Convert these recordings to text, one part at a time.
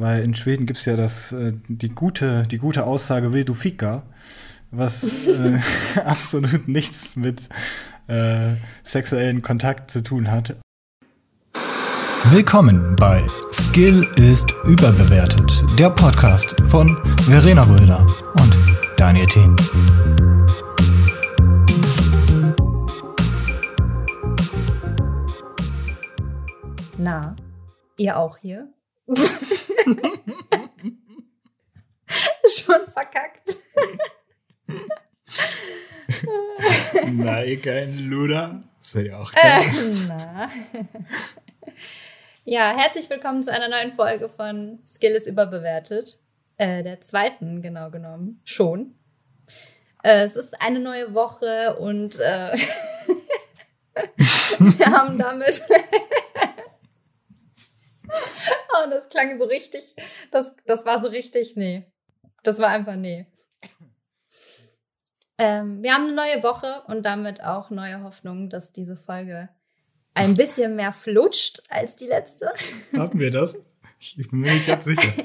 weil in Schweden gibt es ja das, äh, die, gute, die gute Aussage Will du fika, was äh, absolut nichts mit äh, sexuellen Kontakt zu tun hat. Willkommen bei Skill ist überbewertet, der Podcast von Verena Röder und Daniel Thien. Na, ihr auch hier? Schon verkackt. na, ihr kein Luder. Seid ihr auch äh, Na. Ja, herzlich willkommen zu einer neuen Folge von Skill ist überbewertet. Äh, der zweiten, genau genommen. Schon. Äh, es ist eine neue Woche und äh, wir haben damit oh, das klang so richtig, das, das war so richtig, nee. Das war einfach nee. Ähm, wir haben eine neue Woche und damit auch neue Hoffnung, dass diese Folge ein bisschen mehr flutscht als die letzte. Haben wir das? Ich bin mir nicht ganz sicher.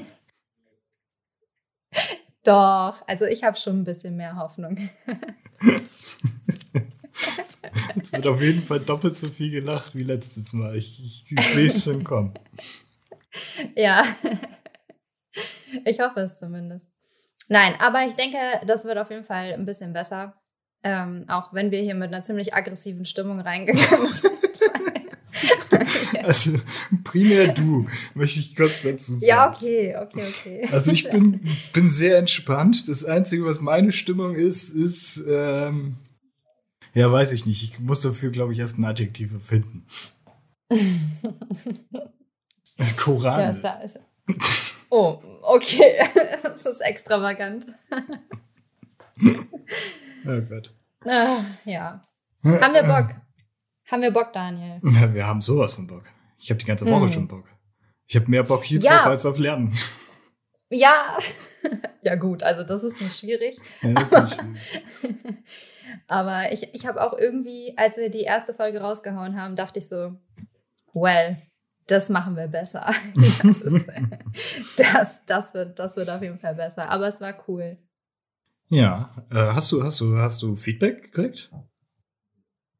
Doch, also ich habe schon ein bisschen mehr Hoffnung. Es wird auf jeden Fall doppelt so viel gelacht wie letztes Mal. Ich, ich, ich sehe es schon kommen. Ja, ich hoffe es zumindest. Nein, aber ich denke, das wird auf jeden Fall ein bisschen besser. Ähm, auch wenn wir hier mit einer ziemlich aggressiven Stimmung reingegangen sind. Also primär du, möchte ich kurz dazu sagen. Ja, okay, okay, okay. Also ich bin, bin sehr entspannt. Das Einzige, was meine Stimmung ist, ist, ähm, ja, weiß ich nicht. Ich muss dafür, glaube ich, erst ein Adjektiv finden. Koran. Ja, ist, ist, oh, okay. Das ist extravagant. Oh Gott. Ah, ja. Haben wir Bock? Haben wir Bock, Daniel? Ja, wir haben sowas von Bock. Ich habe die ganze Woche mhm. schon Bock. Ich habe mehr Bock hier ja. drauf als auf Lernen. Ja. Ja, gut, also das ist nicht schwierig. Ja, das ist nicht schwierig. Aber ich, ich habe auch irgendwie, als wir die erste Folge rausgehauen haben, dachte ich so, well, das machen wir besser. Das, ist, das, das, wird, das wird auf jeden Fall besser. Aber es war cool. Ja, äh, hast du, hast du, hast du Feedback gekriegt?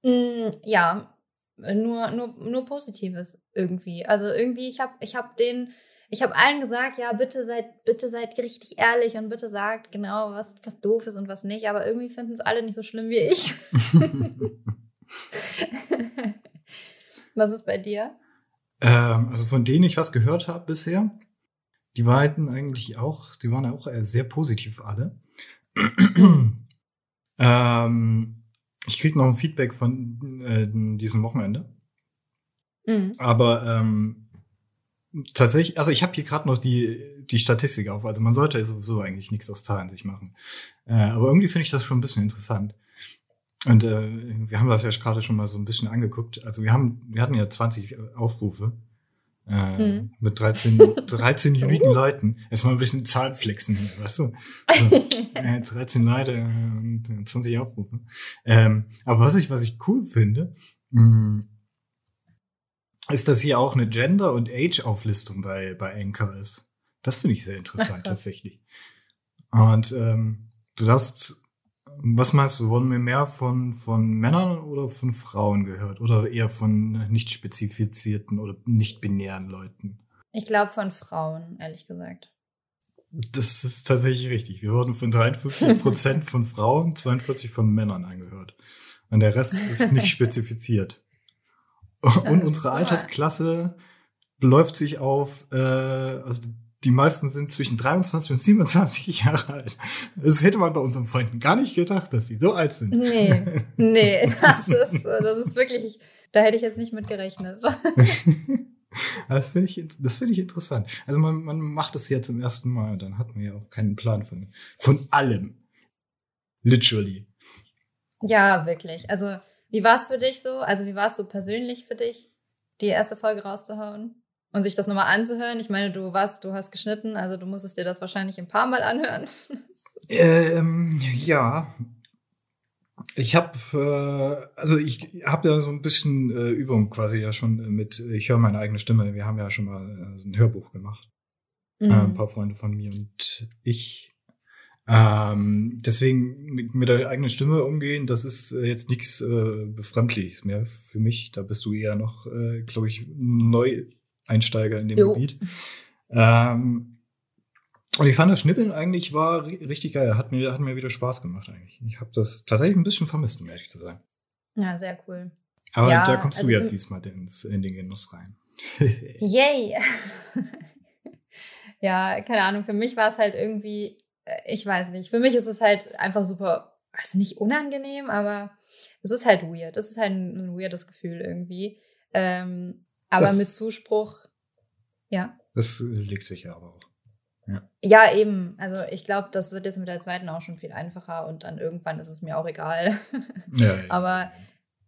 Mm, ja, nur, nur, nur Positives irgendwie. Also irgendwie, ich habe ich hab den, ich habe allen gesagt, ja, bitte seid, bitte seid richtig ehrlich und bitte sagt genau, was, was doof ist und was nicht. Aber irgendwie finden es alle nicht so schlimm wie ich. was ist bei dir? Ähm, also von denen ich was gehört habe bisher, die beiden eigentlich auch, die waren ja auch sehr positiv alle. ähm, ich krieg noch ein Feedback von äh, diesem Wochenende. Mhm. Aber ähm, tatsächlich, also ich habe hier gerade noch die, die Statistik auf. Also man sollte sowieso eigentlich nichts aus Zahlen sich machen. Äh, aber irgendwie finde ich das schon ein bisschen interessant. Und äh, wir haben das ja gerade schon mal so ein bisschen angeguckt. Also wir haben, wir hatten ja 20 Aufrufe äh, hm. mit 13, 13 uniken Leuten. Jetzt mal ein bisschen Zahlenflexen hier, weißt du? So, äh, 13 Leute und 20 Aufrufe. Ähm, aber was ich, was ich cool finde, mh, hm, ist, dass hier auch eine Gender- und Age-Auflistung bei, bei Anchor ist. Das finde ich sehr interessant Ach, tatsächlich. Und ähm, du darfst was meinst du, wurden wir mehr von, von Männern oder von Frauen gehört? Oder eher von nicht spezifizierten oder nicht binären Leuten? Ich glaube von Frauen, ehrlich gesagt. Das ist tatsächlich richtig. Wir wurden von 53 Prozent von Frauen, 42 von Männern angehört. Und der Rest ist nicht spezifiziert. Und unsere Altersklasse beläuft sich auf, äh, also die meisten sind zwischen 23 und 27 Jahre alt. Das hätte man bei unseren Freunden gar nicht gedacht, dass sie so alt sind. Nee, nee, das ist, das ist wirklich, da hätte ich jetzt nicht mit gerechnet. Das finde ich, das finde ich interessant. Also man, man macht das ja zum ersten Mal, dann hat man ja auch keinen Plan von, von allem. Literally. Ja, wirklich. Also, wie war es für dich so? Also, wie war es so persönlich für dich, die erste Folge rauszuhauen? und sich das nochmal anzuhören. Ich meine, du warst, du hast geschnitten, also du musstest dir das wahrscheinlich ein paar Mal anhören. Ähm, ja. Ich habe, äh, also ich habe ja so ein bisschen äh, Übung quasi ja schon mit, ich höre meine eigene Stimme. Wir haben ja schon mal äh, ein Hörbuch gemacht. Mhm. Äh, ein paar Freunde von mir und ich. Ähm, deswegen mit, mit der eigenen Stimme umgehen, das ist äh, jetzt nichts äh, Befremdliches mehr für mich. Da bist du eher noch, äh, glaube ich, Neueinsteiger in dem jo. Gebiet. Ähm, und ich fand das Schnippeln eigentlich war richtig geil. Hat mir, hat mir wieder Spaß gemacht eigentlich. Ich habe das tatsächlich ein bisschen vermisst, um ehrlich zu sein. Ja, sehr cool. Aber ja, da kommst also du ja diesmal ins, in den Genuss rein. Yay! ja, keine Ahnung, für mich war es halt irgendwie, ich weiß nicht, für mich ist es halt einfach super, also nicht unangenehm, aber es ist halt weird. Es ist halt ein, ein weirdes Gefühl irgendwie. Ähm, aber das, mit Zuspruch, ja. Das legt sich ja aber auch. Ja. ja, eben. Also ich glaube, das wird jetzt mit der zweiten auch schon viel einfacher und dann irgendwann ist es mir auch egal. Ja, ja. Aber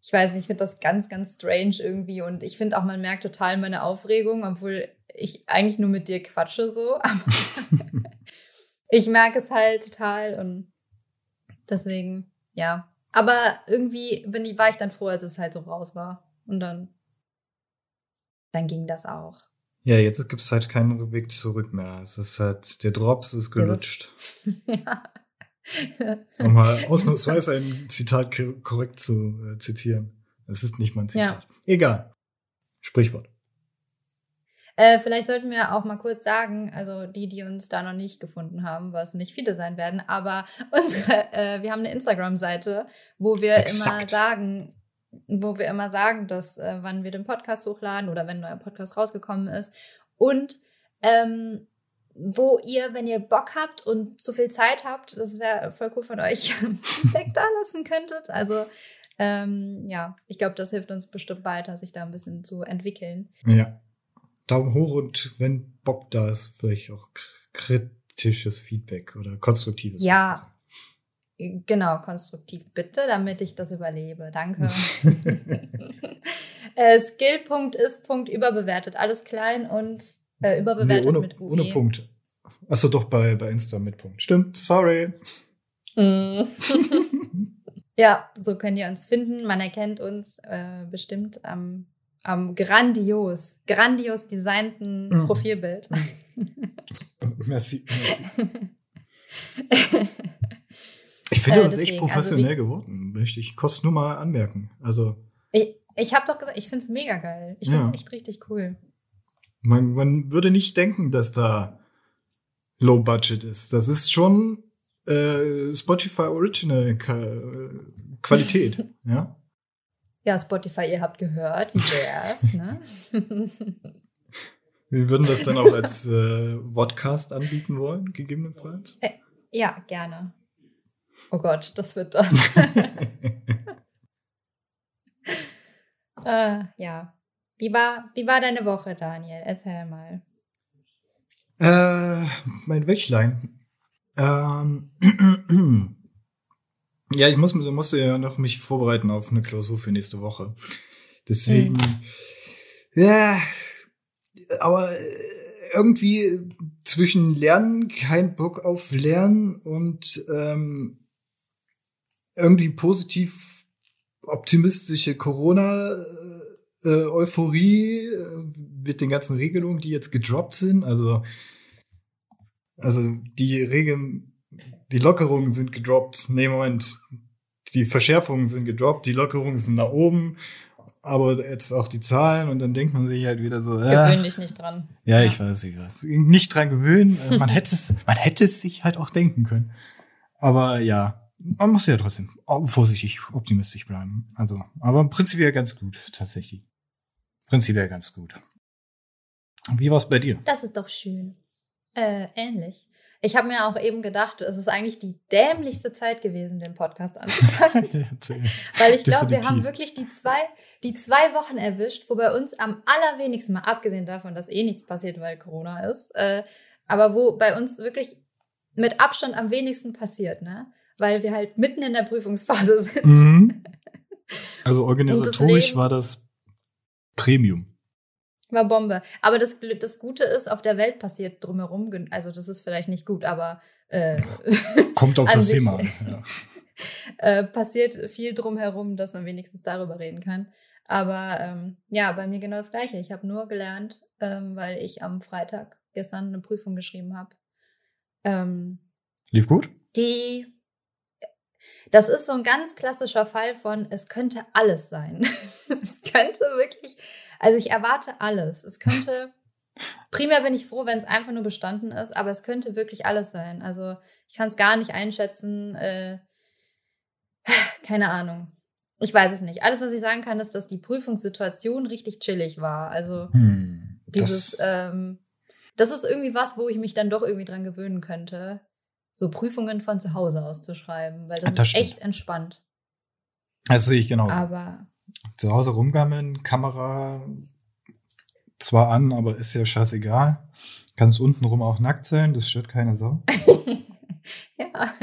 ich weiß nicht, ich finde das ganz, ganz strange irgendwie und ich finde auch, man merkt total meine Aufregung, obwohl ich eigentlich nur mit dir quatsche so. ich merke es halt total und deswegen, ja. Aber irgendwie bin ich, war ich dann froh, als es halt so raus war. Und dann, dann ging das auch. Ja, jetzt gibt es halt keinen Weg zurück mehr. Es ist halt, der Drops ist gelutscht. ja. um mal ausnahmsweise ein Zitat korrekt zu äh, zitieren. Es ist nicht mein Zitat. Ja. Egal. Sprichwort. Äh, vielleicht sollten wir auch mal kurz sagen, also die, die uns da noch nicht gefunden haben, was nicht viele sein werden, aber unsere, äh, wir haben eine Instagram-Seite, wo wir Exakt. immer sagen, wo wir immer sagen, dass äh, wann wir den Podcast hochladen oder wenn ein neuer Podcast rausgekommen ist und ähm, wo ihr, wenn ihr Bock habt und zu viel Zeit habt, das wäre voll cool von euch, Feedback da lassen könntet. Also ähm, ja, ich glaube, das hilft uns bestimmt weiter, sich da ein bisschen zu entwickeln. Ja. Daumen hoch und wenn Bock da ist, vielleicht auch kritisches Feedback oder konstruktives. Ja. Genau, konstruktiv bitte, damit ich das überlebe. Danke. äh, Skill-Punkt ist Punkt überbewertet. Alles klein und äh, überbewertet nee, ohne, mit UE. Ohne Punkt. Achso, doch bei, bei Insta mit Punkt. Stimmt, sorry. Mm. ja, so könnt ihr uns finden. Man erkennt uns äh, bestimmt am, am grandios, grandios designten mm. Profilbild. merci, merci. Ich finde, äh, das ist echt also professionell also geworden, möchte ich kurz nur mal anmerken. Also. Ich, ich habe doch gesagt, ich finde es mega geil. Ich finde es ja. echt richtig cool. Man, man würde nicht denken, dass da Low Budget ist. Das ist schon äh, Spotify Original Qualität, ja. Ja, Spotify, ihr habt gehört, wie wär's, ne? Wir würden das dann auch als äh, Vodcast anbieten wollen, gegebenenfalls. Äh, ja, gerne. Oh Gott, das wird das. äh, ja. Wie war, wie war deine Woche, Daniel? Erzähl mal. Äh, mein Wöchlein. Ähm, ja, ich muss, musste ja noch mich vorbereiten auf eine Klausur für nächste Woche. Deswegen, mhm. ja, aber irgendwie zwischen Lernen, kein Bock auf Lernen und ähm, irgendwie positiv optimistische Corona äh, äh, mit den ganzen Regelungen, die jetzt gedroppt sind. Also, also die Regeln, die Lockerungen sind gedroppt. Nee, Moment. Die Verschärfungen sind gedroppt, die Lockerungen sind nach oben, aber jetzt auch die Zahlen und dann denkt man sich halt wieder so. Äh, Gewöhn dich nicht dran. Ja, ja, ich weiß, ich weiß. Nicht dran gewöhnen. Äh, man hätte es, man hätte es sich halt auch denken können. Aber ja, man muss ja trotzdem vorsichtig optimistisch bleiben. Also, aber prinzipiell ganz gut, tatsächlich. Prinzipiell ganz gut. Wie war es bei dir? Das ist doch schön. Äh, ähnlich. Ich habe mir auch eben gedacht, es ist eigentlich die dämlichste Zeit gewesen, den Podcast anzufangen. Weil ich glaube, wir haben wirklich die zwei, die zwei Wochen erwischt, wo bei uns am allerwenigsten, mal abgesehen davon, dass eh nichts passiert, weil Corona ist, äh, aber wo bei uns wirklich mit Abstand am wenigsten passiert, ne? weil wir halt mitten in der Prüfungsphase sind. Mhm. Also organisatorisch das war das Premium. War Bombe. Aber das, das Gute ist, auf der Welt passiert drumherum, also das ist vielleicht nicht gut, aber äh, kommt auf das sich, Thema an. Ja. äh, passiert viel drumherum, dass man wenigstens darüber reden kann. Aber ähm, ja, bei mir genau das Gleiche. Ich habe nur gelernt, ähm, weil ich am Freitag gestern eine Prüfung geschrieben habe. Ähm, Lief gut? Die, das ist so ein ganz klassischer Fall von, es könnte alles sein. es könnte wirklich, also ich erwarte alles. Es könnte, primär bin ich froh, wenn es einfach nur bestanden ist, aber es könnte wirklich alles sein. Also ich kann es gar nicht einschätzen. Äh, keine Ahnung. Ich weiß es nicht. Alles, was ich sagen kann, ist, dass die Prüfungssituation richtig chillig war. Also hm, dieses, das, ähm, das ist irgendwie was, wo ich mich dann doch irgendwie dran gewöhnen könnte, so Prüfungen von zu Hause aus zu schreiben, weil das, das ist stimmt. echt entspannt. Das sehe ich genau. Aber zu Hause rumgammeln, Kamera zwar an, aber ist ja scheißegal. Kannst untenrum auch nackt sein, das stört keine Sau. ja.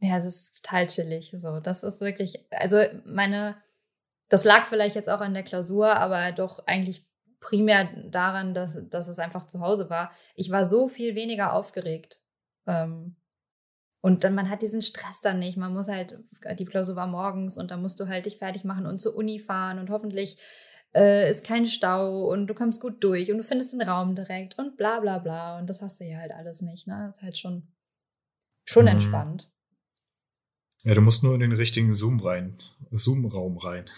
Ja, es ist total chillig. So, das ist wirklich, also meine, das lag vielleicht jetzt auch an der Klausur, aber doch eigentlich primär daran, dass, dass es einfach zu Hause war. Ich war so viel weniger aufgeregt. Ähm, und dann, man hat diesen Stress dann nicht. Man muss halt, die Klausur war morgens und dann musst du halt dich fertig machen und zur Uni fahren und hoffentlich äh, ist kein Stau und du kommst gut durch und du findest den Raum direkt und bla bla bla. Und das hast du ja halt alles nicht. Ne? Das ist halt schon, schon mhm. entspannt. Ja, du musst nur in den richtigen Zoom rein, Zoom-Raum rein.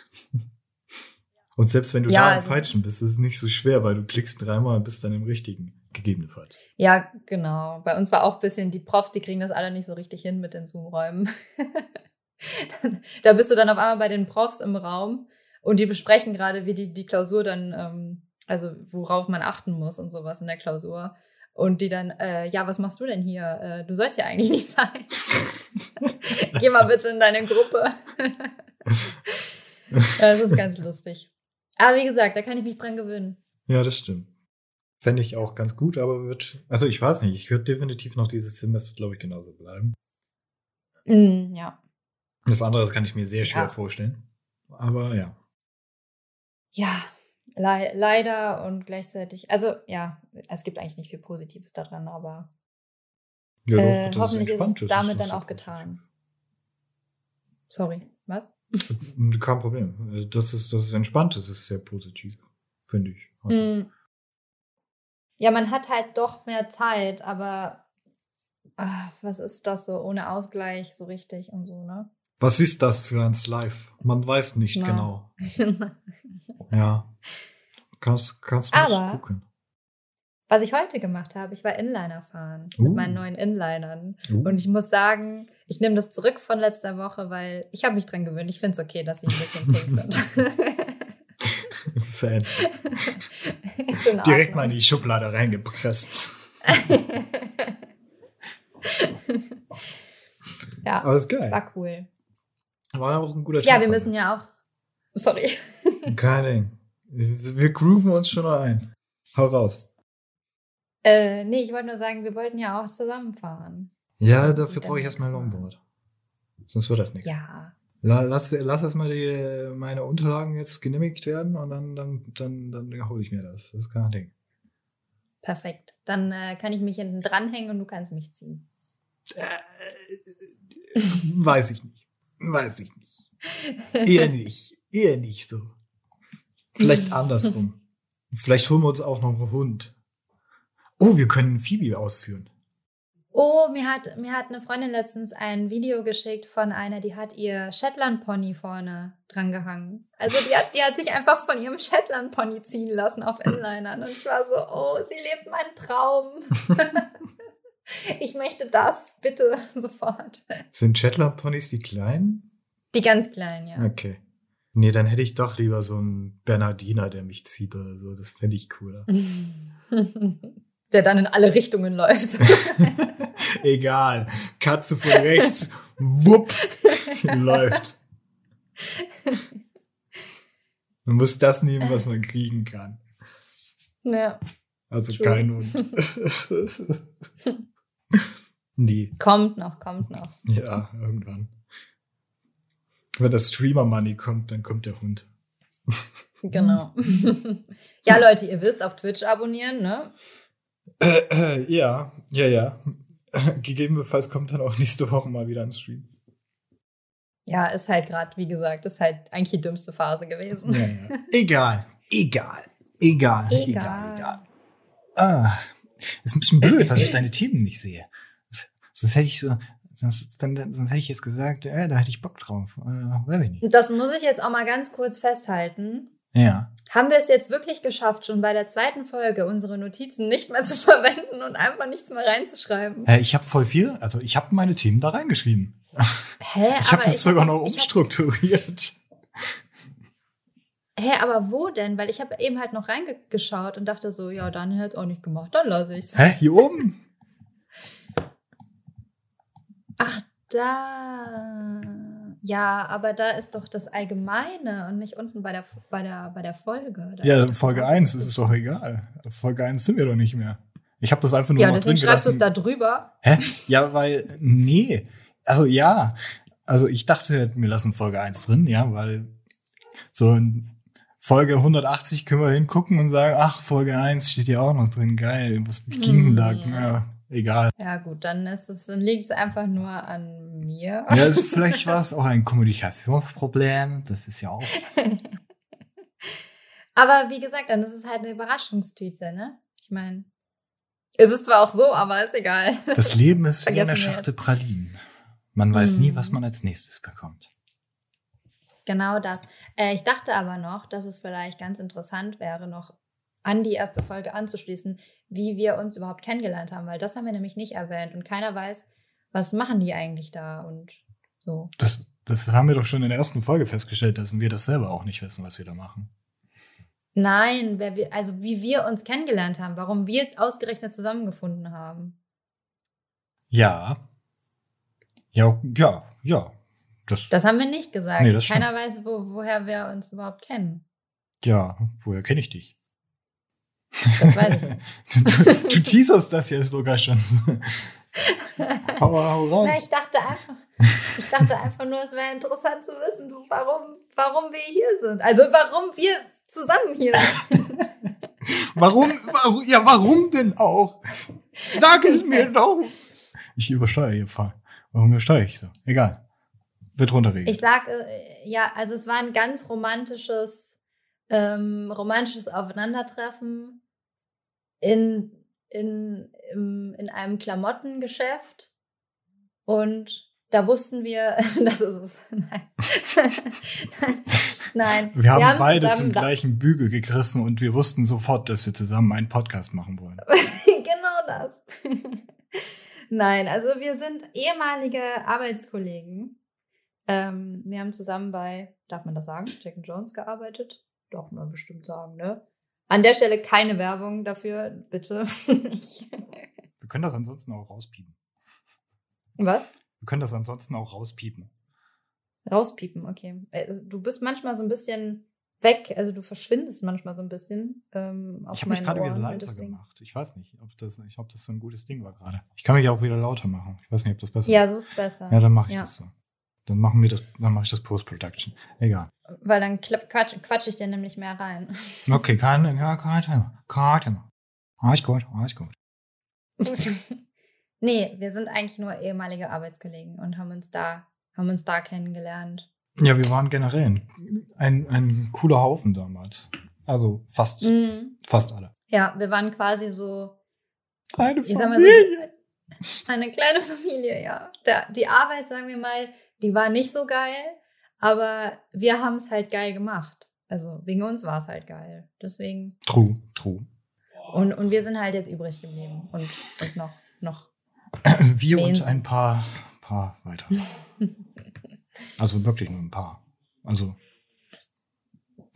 Und selbst wenn du ja, da im also, Falschen bist, ist es nicht so schwer, weil du klickst dreimal und bist dann im richtigen, gegebenenfalls. Ja, genau. Bei uns war auch ein bisschen, die Profs, die kriegen das alle nicht so richtig hin mit den Zoom-Räumen. da bist du dann auf einmal bei den Profs im Raum und die besprechen gerade, wie die, die Klausur dann, ähm, also worauf man achten muss und sowas in der Klausur. Und die dann, äh, ja, was machst du denn hier? Äh, du sollst ja eigentlich nicht sein. Geh mal bitte in deine Gruppe. das ist ganz lustig. Aber wie gesagt, da kann ich mich dran gewöhnen. Ja, das stimmt. Fände ich auch ganz gut, aber wird, also ich weiß nicht, ich würde definitiv noch dieses Semester, glaube ich, genauso bleiben. Mm, ja. Das andere das kann ich mir sehr schwer ja. vorstellen. Aber ja. Ja, le leider und gleichzeitig, also ja, es gibt eigentlich nicht viel Positives daran, aber ja, doch, äh, hoffentlich ist, ist damit dann auch getan. Sorry, was? Kein Problem. Das ist, das ist entspannt, das ist sehr positiv, finde ich. Also. Mm. Ja, man hat halt doch mehr Zeit, aber ach, was ist das so ohne Ausgleich so richtig und so, ne? Was ist das für ein Live? Man weiß nicht Na. genau. ja. Kannst, kannst du gucken. Was ich heute gemacht habe, ich war Inliner fahren uh. mit meinen neuen Inlinern. Uh. Und ich muss sagen, ich nehme das zurück von letzter Woche, weil ich habe mich dran gewöhnt. Ich finde es okay, dass sie ein bisschen pink sind. Fancy. Direkt mal in die Schublade reingepresst. ja, Alles geil. War cool. War auch ein guter Tag. Ja, wir müssen ja auch. Sorry. Kein Ding. Wir grooven uns schon noch ein. Hau raus. Äh, nee, ich wollte nur sagen, wir wollten ja auch zusammenfahren. Ja, dafür brauche ich erstmal ein Longboard. Sonst wird das nicht. Ja. Lass, lass erstmal die, meine Unterlagen jetzt genehmigt werden und dann, dann, dann, dann hole ich mir das. Das ist kein Ding. Perfekt. Dann äh, kann ich mich hinten dranhängen und du kannst mich ziehen. Äh, weiß ich nicht. Weiß ich nicht. Eher nicht. Eher nicht so. Vielleicht andersrum. Vielleicht holen wir uns auch noch einen Hund. Oh, wir können Phoebe ausführen. Oh, mir hat, mir hat eine Freundin letztens ein Video geschickt von einer, die hat ihr Shetland-Pony vorne dran gehangen. Also die hat, die hat sich einfach von ihrem Shetland-Pony ziehen lassen auf Inlinern. Und ich war so, oh, sie lebt meinen Traum. ich möchte das, bitte, sofort. Sind Shetland-Ponys die kleinen? Die ganz kleinen, ja. Okay. Nee, dann hätte ich doch lieber so einen Bernardiner, der mich zieht oder so. Das fände ich cooler. der dann in alle Richtungen läuft. Egal. Katze von rechts, wupp, läuft. Man muss das nehmen, was man kriegen kann. Ja. Also True. kein Hund. nee. Kommt noch, kommt noch. Ja, irgendwann. Wenn das Streamer-Money kommt, dann kommt der Hund. Genau. ja, Leute, ihr wisst, auf Twitch abonnieren, ne? Äh, äh, ja, ja, ja. Gegebenenfalls kommt dann auch nächste Woche mal wieder ein Stream. Ja, ist halt gerade, wie gesagt, ist halt eigentlich die dümmste Phase gewesen. Ja, ja. Egal, egal, egal, egal, egal, egal. Ah, ist ein bisschen blöd, dass ich deine Themen nicht sehe. Sonst hätte ich so, sonst, dann, sonst hätte ich jetzt gesagt, äh, da hätte ich Bock drauf. Äh, weiß ich nicht. Das muss ich jetzt auch mal ganz kurz festhalten. Ja. Haben wir es jetzt wirklich geschafft, schon bei der zweiten Folge unsere Notizen nicht mehr zu verwenden und einfach nichts mehr reinzuschreiben? Hä, ich habe voll viel, also ich habe meine Themen da reingeschrieben. Hä? Ich habe das ich sogar noch umstrukturiert. Hä, aber wo denn? Weil ich habe eben halt noch reingeschaut und dachte so, ja, Daniel hat es auch nicht gemacht, dann lasse ich's. Hä, hier oben? Ach, da. Ja, aber da ist doch das Allgemeine und nicht unten bei der, bei der, bei der Folge. Da ja, Folge 1, das ist doch egal. Folge 1 sind wir doch nicht mehr. Ich habe das einfach nur ja, noch deswegen drin schreibst du es da drüber. Hä? Ja, weil, nee. Also ja. Also ich dachte, wir lassen Folge 1 drin, ja, weil so ein Folge 180 können wir hingucken und sagen, ach, Folge 1 steht hier auch noch drin, geil, was ging denn da? Ja, egal. Ja, gut, dann ist es, dann liegt es einfach nur an mir. Ja, also vielleicht war es auch ein Kommunikationsproblem, das ist ja auch. aber wie gesagt, dann ist es halt eine Überraschungstüte, ne? Ich meine, es ist zwar auch so, aber ist egal. Das, Leben ist wie eine Schachtel Pralinen. Man weiß hm. nie, was man als nächstes bekommt. Genau das. Äh, ich dachte aber noch, dass es vielleicht ganz interessant wäre, noch an die erste Folge anzuschließen, wie wir uns überhaupt kennengelernt haben, weil das haben wir nämlich nicht erwähnt und keiner weiß, was machen die eigentlich da und so. Das, das haben wir doch schon in der ersten Folge festgestellt, dass wir das selber auch nicht wissen, was wir da machen. Nein, wir, also wie wir uns kennengelernt haben, warum wir ausgerechnet zusammengefunden haben. Ja. Ja, ja, ja. Das, das haben wir nicht gesagt. Nee, Keiner weiß, wo, woher wir uns überhaupt kennen. Ja, woher kenne ich dich? Das weiß ich nicht. du, du teaserst das ja sogar schon. hau, hau raus. Na, ich dachte einfach, ich dachte einfach nur, es wäre interessant zu wissen, warum, warum wir hier sind. Also warum wir zusammen hier sind. warum, warum, ja, warum denn auch? Sag es mir doch. Ich übersteuere hier Fall. Warum übersteuere ich so? Egal. Wird runterregeln. Ich sag, äh, ja, also es war ein ganz romantisches, ähm, romantisches Aufeinandertreffen in, in, im, in einem Klamottengeschäft. Und da wussten wir, das ist es. Nein. Nein. Wir haben, wir haben beide zum gleichen Bügel gegriffen und wir wussten sofort, dass wir zusammen einen Podcast machen wollen. genau das. Nein, also wir sind ehemalige Arbeitskollegen ähm, wir haben zusammen bei, darf man das sagen, Jack Jones gearbeitet. Darf man bestimmt sagen, ne? An der Stelle keine Werbung dafür, bitte. wir können das ansonsten auch rauspiepen. Was? Wir können das ansonsten auch rauspiepen. Rauspiepen, okay. Also, du bist manchmal so ein bisschen weg, also du verschwindest manchmal so ein bisschen. Ähm, ich habe mich gerade wieder leiser gemacht. Ich weiß nicht, ob das, ob das so ein gutes Ding war gerade. Ich kann mich auch wieder lauter machen. Ich weiß nicht, ob das besser ja, ist. Ja, so ist besser. Ja, dann mache ich ja. das so. Dann machen wir das, dann mache ich das Post-Production. Egal. Weil dann quatsch, quatsch ich dir nämlich mehr rein. Okay, kein, ja, kein Thema. Kein Thema. Alles gut, alles gut. nee, wir sind eigentlich nur ehemalige Arbeitskollegen und haben uns da, haben uns da kennengelernt. Ja, wir waren generell ein, ein cooler Haufen damals. Also fast, mhm. fast alle. Ja, wir waren quasi so. Eine Familie. So, eine kleine Familie, ja. Der, die Arbeit, sagen wir mal, die war nicht so geil, aber wir haben es halt geil gemacht. Also wegen uns war es halt geil. Deswegen. True, true. Und, und wir sind halt jetzt übrig geblieben und, und noch, noch. Wir und ein paar, paar weiter. also wirklich nur ein paar. Also,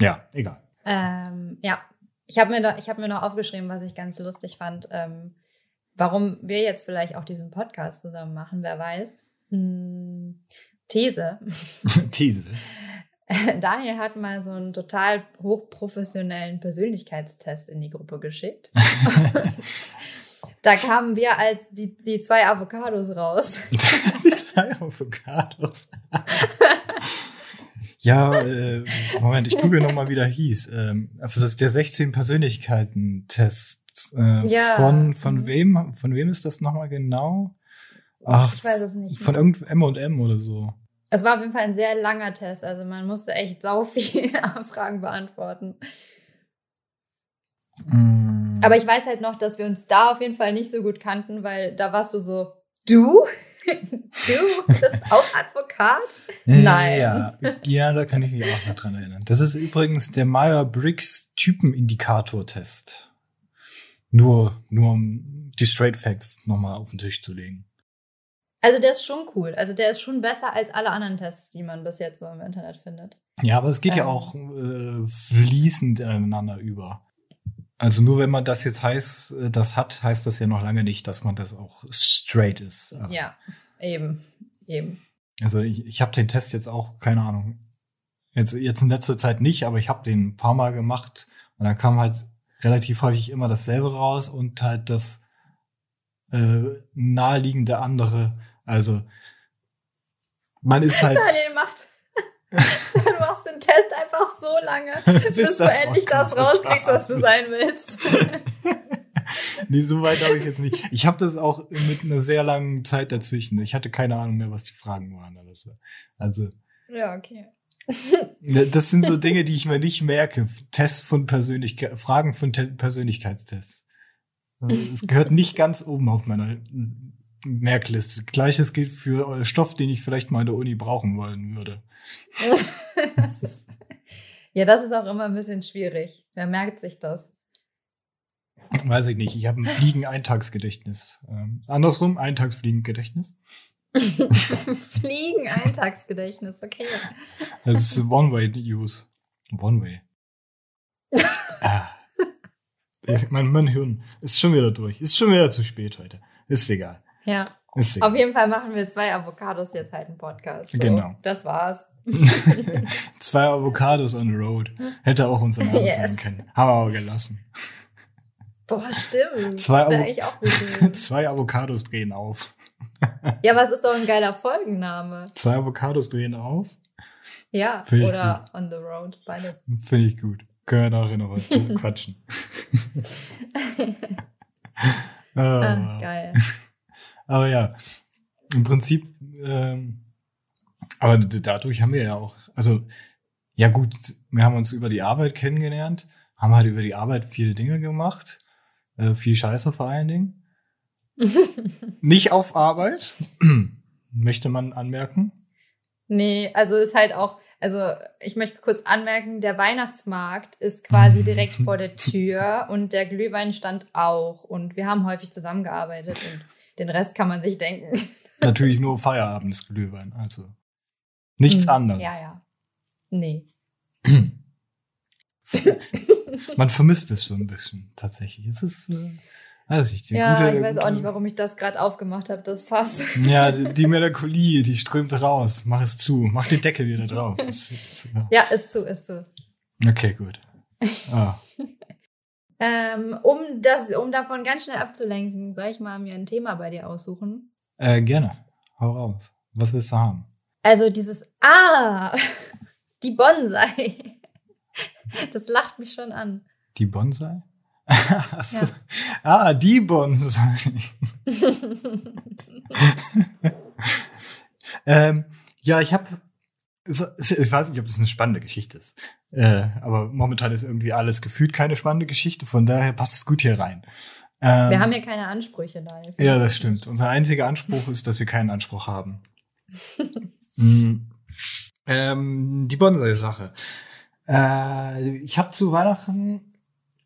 ja, egal. Ähm, ja, ich habe mir, hab mir noch aufgeschrieben, was ich ganz lustig fand. Ähm, warum wir jetzt vielleicht auch diesen Podcast zusammen machen, wer weiß. Hm, These. These. Daniel hat mal so einen total hochprofessionellen Persönlichkeitstest in die Gruppe geschickt. da kamen wir als die, die zwei Avocados raus. die zwei Avocados. ja, äh, Moment, ich gucke noch mal, wie der hieß. Ähm, also das ist der 16 Persönlichkeiten-Test. Äh, ja. Von, von mhm. wem, von wem ist das nochmal genau? Ach, ich weiß es nicht. Von irgendeinem M und M oder so. Es war auf jeden Fall ein sehr langer Test, also man musste echt sau viele Fragen beantworten. Mm, Aber ich weiß halt noch, dass wir uns da auf jeden Fall nicht so gut kannten, weil da warst du so, du? du bist auch Advokat? Nein. Ja, ja, da kann ich mich auch noch dran erinnern. Das ist übrigens der Meyer-Briggs Typenindikator-Test. Nur, nur um die Straight Facts nochmal auf den Tisch zu legen. Also der ist schon cool. Also der ist schon besser als alle anderen Tests, die man bis jetzt so im Internet findet. Ja, aber es geht ähm. ja auch äh, fließend ineinander über. Also nur wenn man das jetzt heißt, äh, das hat, heißt das ja noch lange nicht, dass man das auch straight ist. Also, ja, eben, eben. Also ich, ich habe den Test jetzt auch, keine Ahnung, jetzt, jetzt in letzter Zeit nicht, aber ich habe den ein paar Mal gemacht und dann kam halt relativ häufig immer dasselbe raus und halt das äh, naheliegende andere. Also man ist halt. Daniel macht du machst den Test einfach so lange, bis, bis du endlich das rauskriegst, was du sein willst. nee, so weit habe ich jetzt nicht. Ich habe das auch mit einer sehr langen Zeit dazwischen. Ich hatte keine Ahnung mehr, was die Fragen waren. Also. Ja, okay. Das sind so Dinge, die ich mir nicht merke. Tests von Persönlichkeit, Fragen von Te Persönlichkeitstests. Es gehört nicht ganz oben auf meiner Merkliste. Gleiches gilt für Stoff, den ich vielleicht mal in der Uni brauchen wollen würde. das ist, ja, das ist auch immer ein bisschen schwierig. Wer merkt sich das? Weiß ich nicht. Ich habe ein Fliegen-Eintagsgedächtnis. Ähm, andersrum, Eintagsfliegengedächtnis. Fliegen-Eintagsgedächtnis, okay. Das ist One-Way-Use. One-Way. ah. mein, mein Hirn ist schon wieder durch. Ist schon wieder zu spät heute. Ist egal. Ja. Auf jeden Fall machen wir zwei Avocados jetzt halt einen Podcast. So, genau. Das war's. zwei Avocados on the road. Hätte auch unser Name yes. sein können. Haben wir aber gelassen. Boah, stimmt. Zwei, das eigentlich auch gut zwei Avocados drehen auf. ja, aber es ist doch ein geiler Folgenname. Zwei Avocados drehen auf? Ja, Find oder on the road, beides. Finde ich gut. Können wir nachher noch quatschen. oh. ah, geil. Aber ja, im Prinzip, ähm, aber dadurch haben wir ja auch, also ja gut, wir haben uns über die Arbeit kennengelernt, haben halt über die Arbeit viele Dinge gemacht, äh, viel Scheiße vor allen Dingen. Nicht auf Arbeit, möchte man anmerken. Nee, also ist halt auch, also ich möchte kurz anmerken, der Weihnachtsmarkt ist quasi direkt vor der Tür und der Glühwein stand auch und wir haben häufig zusammengearbeitet und den Rest kann man sich denken. Natürlich nur Feierabendglühwein, also nichts hm, anderes. Ja, ja. Nee. man vermisst es so ein bisschen tatsächlich. Es ist, äh, weiß ich, ja, gute, ich weiß auch nicht, warum ich das gerade aufgemacht habe, das Fass. Ja, die, die, Melancholie, die strömt raus. Mach es zu, mach den Deckel wieder drauf. ja, ist zu, ist zu. Okay, gut. Ah. Ähm, um, das, um davon ganz schnell abzulenken, soll ich mal mir ein Thema bei dir aussuchen? Äh, gerne. Hau raus. Was willst du haben? Also dieses Ah, die Bonsai. Das lacht mich schon an. Die Bonsai? Achso. Ja. Ah, die Bonsai. ähm, ja, ich habe ich weiß nicht, ob das eine spannende Geschichte ist. Äh, aber momentan ist irgendwie alles gefühlt keine spannende Geschichte, von daher passt es gut hier rein. Ähm, wir haben ja keine Ansprüche live. Ja, das stimmt. Unser einziger Anspruch ist, dass wir keinen Anspruch haben. mhm. ähm, die Bonsai-Sache. Äh, ich habe zu Weihnachten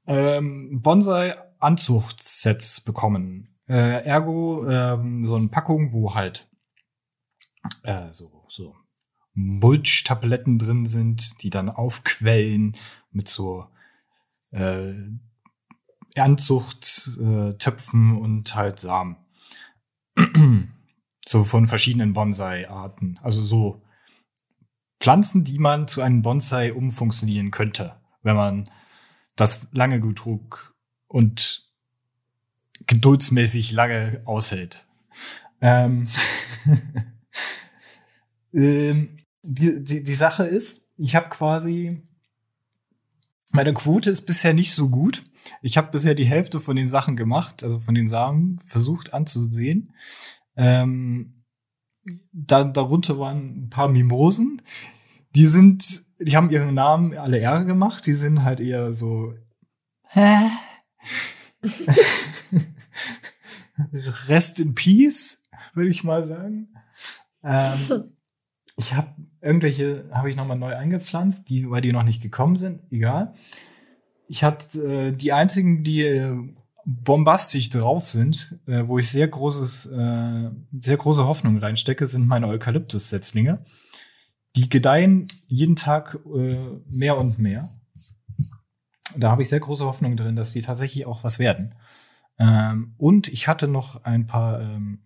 ähm, Bonsai-Anzuchtsets bekommen. Äh, ergo ähm, so eine Packung, wo halt äh, so, so Mulch-Tabletten drin sind, die dann aufquellen mit so äh, Ernzucht-Töpfen äh, und halt Samen. so von verschiedenen Bonsai-Arten. Also so Pflanzen, die man zu einem Bonsai umfunktionieren könnte, wenn man das lange trug und geduldsmäßig lange aushält. Ähm, ähm, die, die, die Sache ist, ich habe quasi, meine Quote ist bisher nicht so gut. Ich habe bisher die Hälfte von den Sachen gemacht, also von den Samen versucht anzusehen. Ähm, da, darunter waren ein paar Mimosen. Die sind, die haben ihren Namen alle Ehre gemacht. Die sind halt eher so, hä? Rest in Peace, würde ich mal sagen. Ähm, ich habe irgendwelche, habe ich nochmal neu eingepflanzt, die, weil die noch nicht gekommen sind, egal. Ich hatte äh, die einzigen, die äh, bombastisch drauf sind, äh, wo ich sehr großes, äh, sehr große Hoffnung reinstecke, sind meine Eukalyptus-Setzlinge. Die gedeihen jeden Tag äh, mehr und mehr. Da habe ich sehr große Hoffnung drin, dass die tatsächlich auch was werden. Ähm, und ich hatte noch ein paar ähm,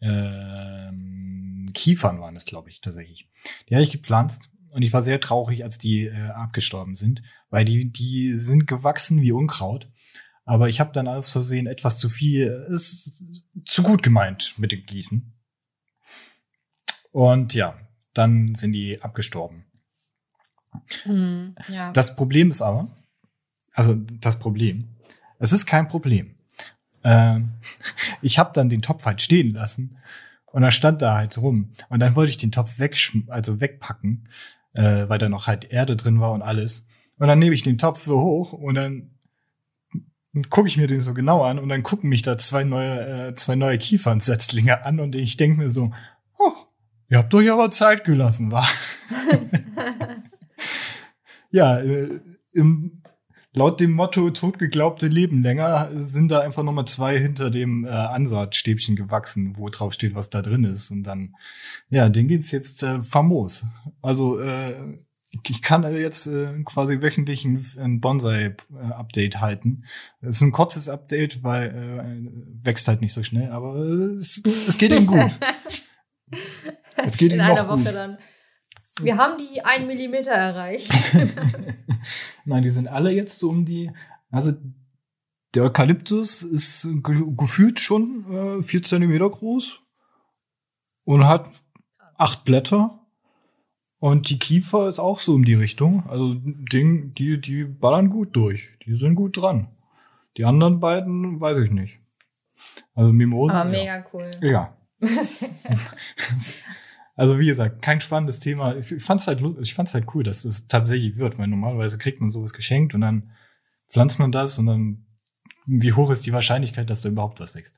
ähm, Kiefern waren es, glaube ich, tatsächlich. Die habe ich gepflanzt und ich war sehr traurig, als die äh, abgestorben sind, weil die, die sind gewachsen wie Unkraut. Aber ich habe dann aus Versehen etwas zu viel, ist zu gut gemeint mit dem Gießen. Und ja, dann sind die abgestorben. Mm, ja. Das Problem ist aber, also das Problem, es ist kein Problem. Ähm, ich habe dann den Topf halt stehen lassen und er stand da halt rum. Und dann wollte ich den Topf wegschm also wegpacken, äh, weil da noch halt Erde drin war und alles. Und dann nehme ich den Topf so hoch und dann gucke ich mir den so genau an und dann gucken mich da zwei neue, äh, zwei neue Kiefernsetzlinge an und ich denke mir so, oh, ihr habt euch aber Zeit gelassen, wa? ja, äh, im, laut dem Motto totgeglaubte Leben länger sind da einfach nochmal zwei hinter dem äh, Ansaatstäbchen gewachsen, wo drauf steht, was da drin ist. Und dann, ja, den geht's jetzt äh, famos. Also äh, ich kann jetzt äh, quasi wöchentlich ein, ein Bonsai-Update halten. Es ist ein kurzes Update, weil äh, wächst halt nicht so schnell, aber es, es geht ihm gut. es geht In ihm einer Woche gut. dann. Wir haben die 1 Millimeter erreicht. Nein, die sind alle jetzt so um die, also der Eukalyptus ist ge gefühlt schon äh, 4 Zentimeter groß und hat acht Blätter. Und die Kiefer ist auch so um die Richtung. Also Ding, die, die ballern gut durch. Die sind gut dran. Die anderen beiden weiß ich nicht. Also Mimosen. Aber mega ja. cool. Ja. Also wie gesagt, kein spannendes Thema. Ich fand's halt, halt cool, dass es tatsächlich wird, weil normalerweise kriegt man sowas geschenkt und dann pflanzt man das und dann, wie hoch ist die Wahrscheinlichkeit, dass da überhaupt was wächst?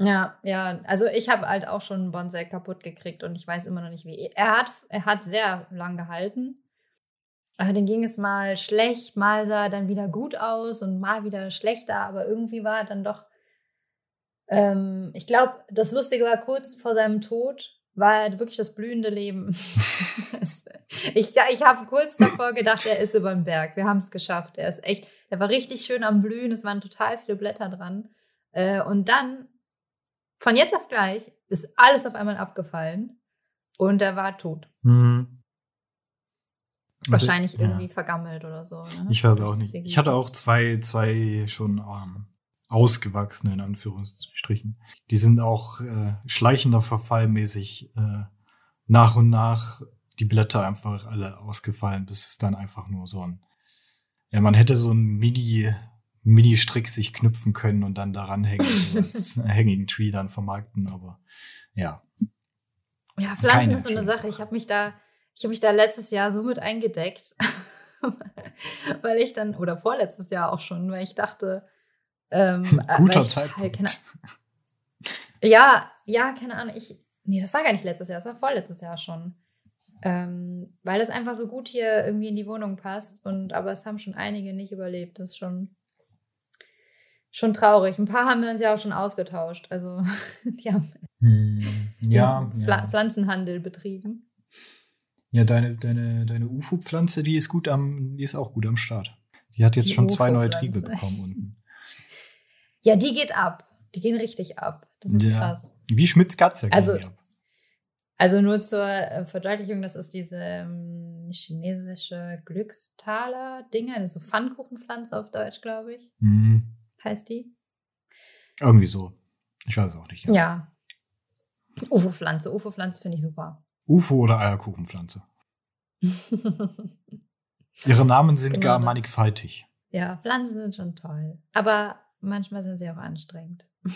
Ja, ja, also ich habe halt auch schon einen Bonsai kaputt gekriegt und ich weiß immer noch nicht wie. Er hat, er hat sehr lang gehalten. Aber den ging es mal schlecht, mal sah er dann wieder gut aus und mal wieder schlechter, aber irgendwie war er dann doch. Ähm, ich glaube, das Lustige war kurz vor seinem Tod, war wirklich das blühende Leben. ich ich habe kurz davor gedacht, er ist über den Berg. Wir haben es geschafft. Er ist echt, er war richtig schön am Blühen. Es waren total viele Blätter dran. Äh, und dann, von jetzt auf gleich, ist alles auf einmal abgefallen und er war tot. Mhm. Wahrscheinlich also, irgendwie ja. vergammelt oder so. Ne? Ich weiß auch nicht. Ich hatte auch zwei, zwei schon ähm, ausgewachsene, in Anführungsstrichen. Die sind auch äh, schleichender Verfallmäßig äh, nach und nach die Blätter einfach alle ausgefallen, bis es dann einfach nur so ein, ja, man hätte so ein Mini, Mini-Strick sich knüpfen können und dann daran hängen, als Hanging Tree dann vermarkten, aber ja. Ja, Pflanzen ist so eine Sache. Ich habe mich da, ich habe mich da letztes Jahr so mit eingedeckt, weil ich dann, oder vorletztes Jahr auch schon, weil ich dachte, ähm, Guter Zeitpunkt. Ja, ja, keine Ahnung. Ich, nee, das war gar nicht letztes Jahr, das war vorletztes Jahr schon. Ähm, weil das einfach so gut hier irgendwie in die Wohnung passt. Und aber es haben schon einige nicht überlebt. Das ist schon, schon traurig. Ein paar haben wir uns ja auch schon ausgetauscht. Also die haben hm, ja, Pfl ja. Pflanzenhandel betrieben. Ja, deine, deine, deine UFO-Pflanze, die ist gut am, die ist auch gut am Start. Die hat jetzt die schon zwei neue Triebe bekommen unten. Ja, die geht ab. Die gehen richtig ab. Das ist ja. krass. Wie Schmitz Katze. Also, also nur zur äh, Verdeutlichung, das ist diese ähm, chinesische Glückstaler-Dinge. Das ist so Pfannkuchenpflanze auf Deutsch, glaube ich. Mhm. Heißt die? Irgendwie so. Ich weiß es auch nicht. Ja. ja. UFO-Pflanze. UFO-Pflanze finde ich super. UFO oder Eierkuchenpflanze? Ihre Namen sind genau gar das. mannigfaltig. Ja, Pflanzen sind schon toll. Aber manchmal sind sie auch anstrengend.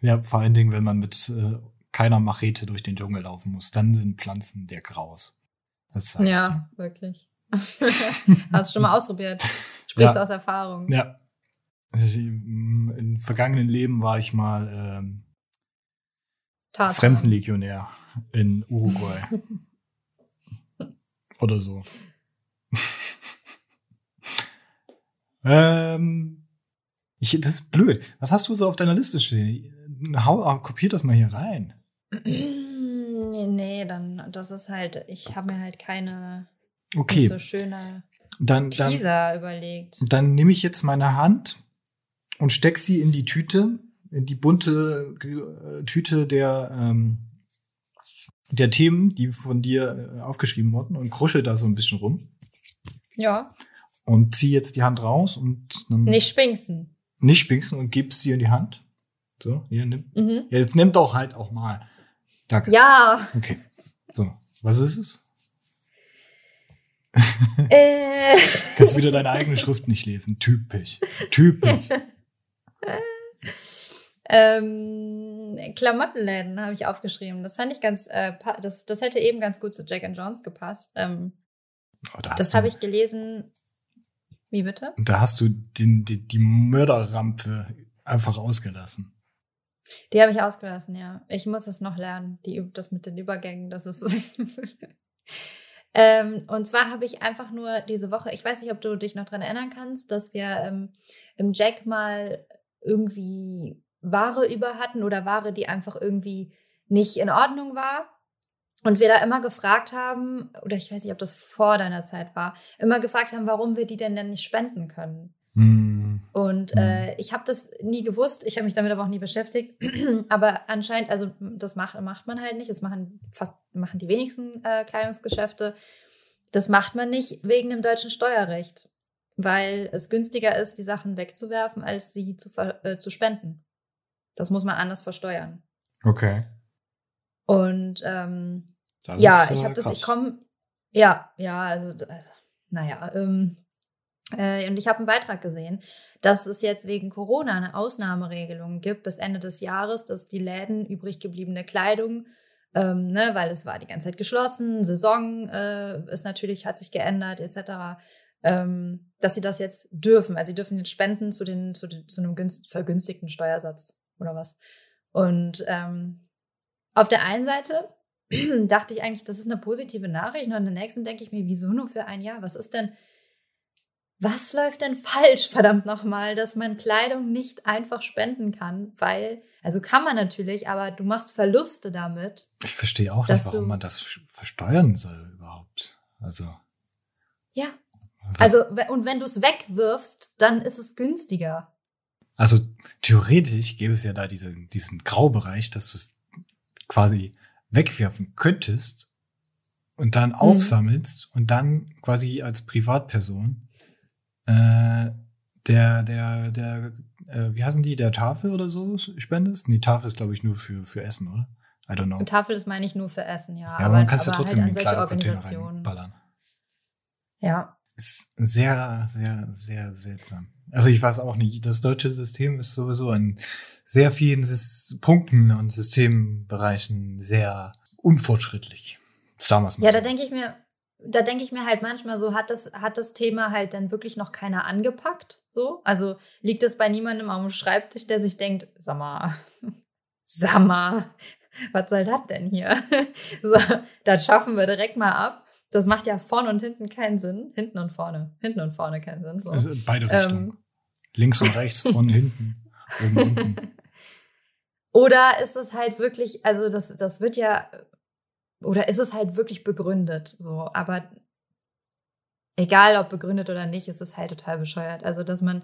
ja, vor allen Dingen, wenn man mit äh, keiner Machete durch den Dschungel laufen muss, dann sind Pflanzen der Graus. ja, wirklich. Hast du schon mal ausprobiert? Sprichst ja. aus Erfahrung. Ja. In vergangenen Leben war ich mal ähm, Fremdenlegionär in Uruguay. Oder so. Ähm, ich, das ist blöd. Was hast du so auf deiner Liste stehen? Hau, ah, kopier das mal hier rein. nee, dann, das ist halt, ich habe mir halt keine okay. so schöne dann, Teaser dann, überlegt. Dann nehme ich jetzt meine Hand und steck sie in die Tüte, in die bunte äh, Tüte der, ähm, der Themen, die von dir äh, aufgeschrieben wurden und krusche da so ein bisschen rum. Ja. Und zieh jetzt die Hand raus und dann. Nicht spinksen. Nicht spinksen und gibst sie in die Hand. So, hier, nimm. Mhm. Ja, jetzt nimm doch halt auch mal. Danke. Ja. Okay. So, was ist es? Äh. Kannst wieder deine eigene Schrift nicht lesen. Typisch. Typisch. ähm, Klamottenläden habe ich aufgeschrieben. Das fand ich ganz, äh, das, das hätte eben ganz gut zu Jack and Jones gepasst. Ähm, oh, da das habe ich gelesen. Wie bitte? Da hast du den, die, die Mörderrampe einfach ausgelassen. Die habe ich ausgelassen, ja. Ich muss es noch lernen, die, das mit den Übergängen. Das ist. ähm, und zwar habe ich einfach nur diese Woche, ich weiß nicht, ob du dich noch daran erinnern kannst, dass wir ähm, im Jack mal irgendwie Ware über hatten oder Ware, die einfach irgendwie nicht in Ordnung war. Und wir da immer gefragt haben, oder ich weiß nicht, ob das vor deiner Zeit war, immer gefragt haben, warum wir die denn denn nicht spenden können. Mm. Und äh, ich habe das nie gewusst, ich habe mich damit aber auch nie beschäftigt. aber anscheinend, also das macht, macht man halt nicht. Das machen fast machen die wenigsten äh, Kleidungsgeschäfte. Das macht man nicht wegen dem deutschen Steuerrecht, weil es günstiger ist, die Sachen wegzuwerfen, als sie zu, äh, zu spenden. Das muss man anders versteuern. Okay. Und ähm, ja, ist, ich habe das, ich komme, ja, ja, also, also naja, ähm, äh, und ich habe einen Beitrag gesehen, dass es jetzt wegen Corona eine Ausnahmeregelung gibt bis Ende des Jahres, dass die Läden übrig gebliebene Kleidung, ähm, ne, weil es war die ganze Zeit geschlossen, Saison äh, ist natürlich, hat sich geändert, etc., ähm, dass sie das jetzt dürfen. Also sie dürfen jetzt spenden zu, den, zu, den, zu einem günst, vergünstigten Steuersatz oder was. Und ähm, auf der einen Seite dachte ich eigentlich, das ist eine positive Nachricht. Und an der nächsten denke ich mir, wieso nur für ein Jahr? Was ist denn, was läuft denn falsch, verdammt nochmal, dass man Kleidung nicht einfach spenden kann? Weil, also kann man natürlich, aber du machst Verluste damit. Ich verstehe auch nicht, warum man das versteuern soll überhaupt. Also. Ja. Also, und wenn du es wegwirfst, dann ist es günstiger. Also, theoretisch gäbe es ja da diese, diesen Graubereich, dass du es quasi wegwerfen könntest und dann mhm. aufsammelst und dann quasi als Privatperson äh, der, der, der, äh, wie heißen die, der Tafel oder so spendest? Nee, Tafel ist, glaube ich, nur für, für Essen, oder? I don't know. Tafel ist, meine ich, nur für Essen, ja. Ja, aber, aber man kann es ja trotzdem halt in solche Organisationen ballern. Ja. Ist sehr, sehr, sehr seltsam. Also ich weiß auch nicht, das deutsche System ist sowieso in sehr vielen Sys Punkten und Systembereichen sehr unfortschrittlich. Sagen wir es mal. Ja, so. da denke ich mir, da denke ich mir halt manchmal so, hat das, hat das Thema halt dann wirklich noch keiner angepackt? So? Also liegt es bei niemandem am Schreibtisch, der sich denkt, sag mal, sag mal, was soll das denn hier? so, das schaffen wir direkt mal ab. Das macht ja vorne und hinten keinen Sinn. Hinten und vorne. Hinten und vorne keinen Sinn. So. Also beide Richtungen. Ähm. Links und rechts, vorne, hinten, oben, unten. Oder ist es halt wirklich, also das, das wird ja oder ist es halt wirklich begründet? So, aber egal ob begründet oder nicht, ist es halt total bescheuert. Also, dass man,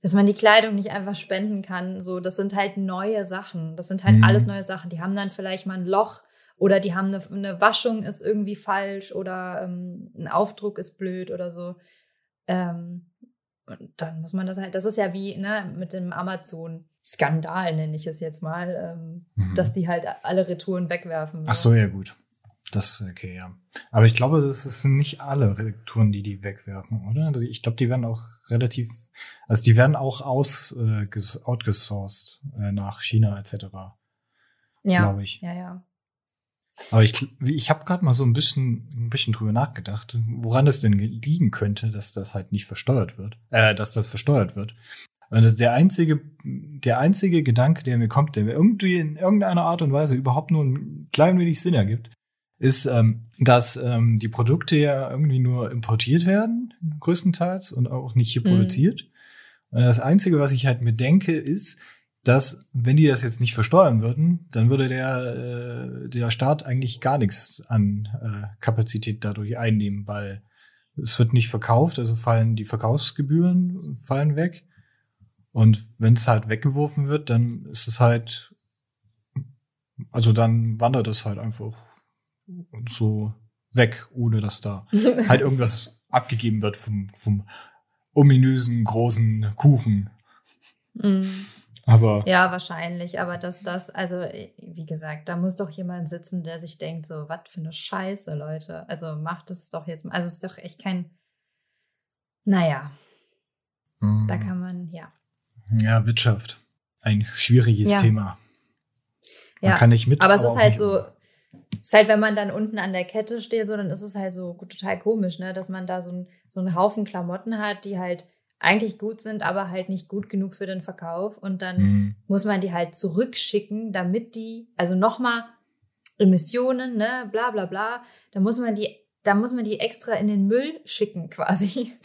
dass man die Kleidung nicht einfach spenden kann, so, das sind halt neue Sachen. Das sind halt mhm. alles neue Sachen. Die haben dann vielleicht mal ein Loch oder die haben eine, eine Waschung ist irgendwie falsch oder ähm, ein Aufdruck ist blöd oder so. Ähm, und dann muss man das halt, das ist ja wie ne, mit dem Amazon. Skandal nenne ich es jetzt mal, ähm, mhm. dass die halt alle Retouren wegwerfen. Ach so, ja gut. Das, okay, ja. Aber ich glaube, das sind nicht alle Retouren, die die wegwerfen, oder? Also ich glaube, die werden auch relativ, also die werden auch aus, äh, outgesourced äh, nach China etc. Ja, glaube ich. Ja, ja. Aber ich, ich habe gerade mal so ein bisschen, ein bisschen drüber nachgedacht, woran es denn liegen könnte, dass das halt nicht versteuert wird, äh, dass das versteuert wird. Und das ist der einzige, der einzige Gedanke, der mir kommt, der mir irgendwie in irgendeiner Art und Weise überhaupt nur ein klein wenig Sinn ergibt, ist, ähm, dass ähm, die Produkte ja irgendwie nur importiert werden, größtenteils, und auch nicht hier mhm. produziert. Und das Einzige, was ich halt mir denke, ist, dass, wenn die das jetzt nicht versteuern würden, dann würde der, äh, der Staat eigentlich gar nichts an äh, Kapazität dadurch einnehmen, weil es wird nicht verkauft, also fallen die Verkaufsgebühren fallen weg. Und wenn es halt weggeworfen wird, dann ist es halt, also dann wandert es halt einfach so weg, ohne dass da halt irgendwas abgegeben wird vom, vom ominösen großen Kuchen. Mm. Aber ja, wahrscheinlich. Aber dass das, also wie gesagt, da muss doch jemand sitzen, der sich denkt, so, was für eine Scheiße, Leute. Also macht es doch jetzt mal. Also es ist doch echt kein. Naja. Mhm. Da kann man, ja. Ja, Wirtschaft. Ein schwieriges ja. Thema. Man ja. kann nicht mit. Aber es ist halt so, ist halt, wenn man dann unten an der Kette steht, so, dann ist es halt so total komisch, ne, dass man da so, ein, so einen Haufen Klamotten hat, die halt eigentlich gut sind, aber halt nicht gut genug für den Verkauf. Und dann mhm. muss man die halt zurückschicken, damit die, also nochmal Emissionen, ne, bla bla bla. Da muss man die, da muss man die extra in den Müll schicken, quasi.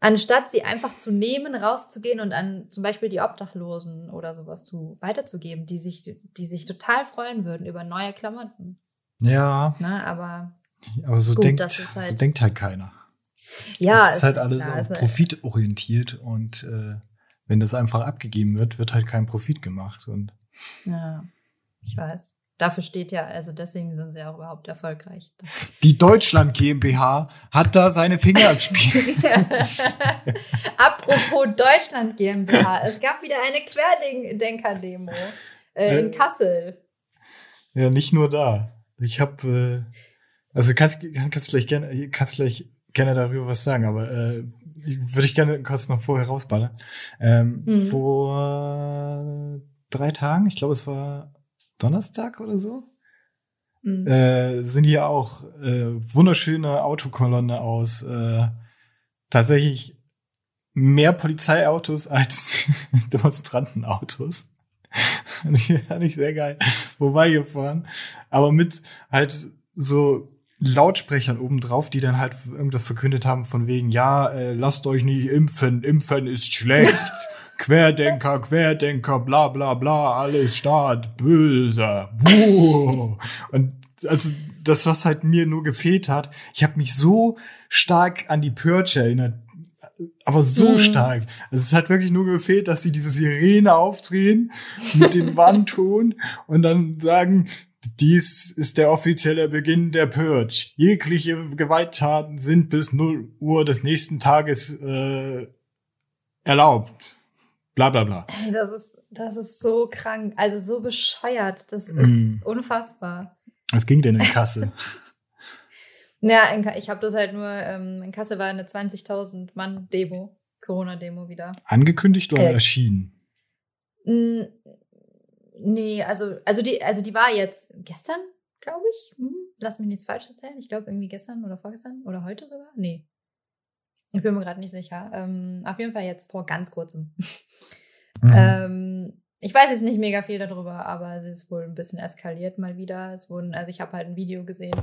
Anstatt sie einfach zu nehmen, rauszugehen und an zum Beispiel die Obdachlosen oder sowas zu weiterzugeben, die sich, die sich total freuen würden über neue Klamotten. Ja. Ne, aber, aber so, gut, denkt, halt, so denkt halt keiner. Ja, es ist halt alles klar, profitorientiert und äh, wenn das einfach abgegeben wird, wird halt kein Profit gemacht. Und ja, ich weiß. Dafür steht ja, also deswegen sind sie auch überhaupt erfolgreich. Das Die Deutschland GmbH hat da seine Finger im Spiel. Apropos Deutschland GmbH, es gab wieder eine Querdenker-Demo äh, in Kassel. Ja, nicht nur da. Ich habe, äh, also kannst, kannst gleich gerne, kannst gleich gerne darüber was sagen, aber äh, würde ich gerne kurz noch vorher rausballern. Ähm, mhm. Vor drei Tagen, ich glaube, es war Donnerstag oder so, mhm. äh, sind hier auch äh, wunderschöne Autokolonne aus äh, tatsächlich mehr Polizeiautos als Demonstrantenautos. fand ich sehr geil vorbeigefahren. Aber mit halt so Lautsprechern obendrauf, die dann halt irgendwas verkündet haben von wegen, ja, äh, lasst euch nicht impfen, impfen ist schlecht. Querdenker, Querdenker, bla bla bla, alles Staat, böse. Buh. Und also das, was halt mir nur gefehlt hat, ich habe mich so stark an die Purge erinnert, aber so mhm. stark. Also es hat wirklich nur gefehlt, dass sie diese Sirene aufdrehen mit dem Wandton und dann sagen, dies ist der offizielle Beginn der Purge. Jegliche Gewalttaten sind bis 0 Uhr des nächsten Tages äh, erlaubt. Bla bla bla. Ey, das ist, das ist so krank, also so bescheuert. Das ist mm. unfassbar. Was ging denn in Kassel? ja, in, ich habe das halt nur, ähm, in Kassel war eine 20.000 Mann Demo, Corona-Demo wieder. Angekündigt oder äh, erschienen? Nee, also, also die, also die war jetzt gestern, glaube ich. Hm, lass mich nichts falsch erzählen. Ich glaube irgendwie gestern oder vorgestern oder heute sogar. Nee. Ich bin mir gerade nicht sicher. Ähm, auf jeden Fall jetzt vor ganz kurzem. Mhm. ähm, ich weiß jetzt nicht mega viel darüber, aber es ist wohl ein bisschen eskaliert mal wieder. Es wurden, also ich habe halt ein Video gesehen,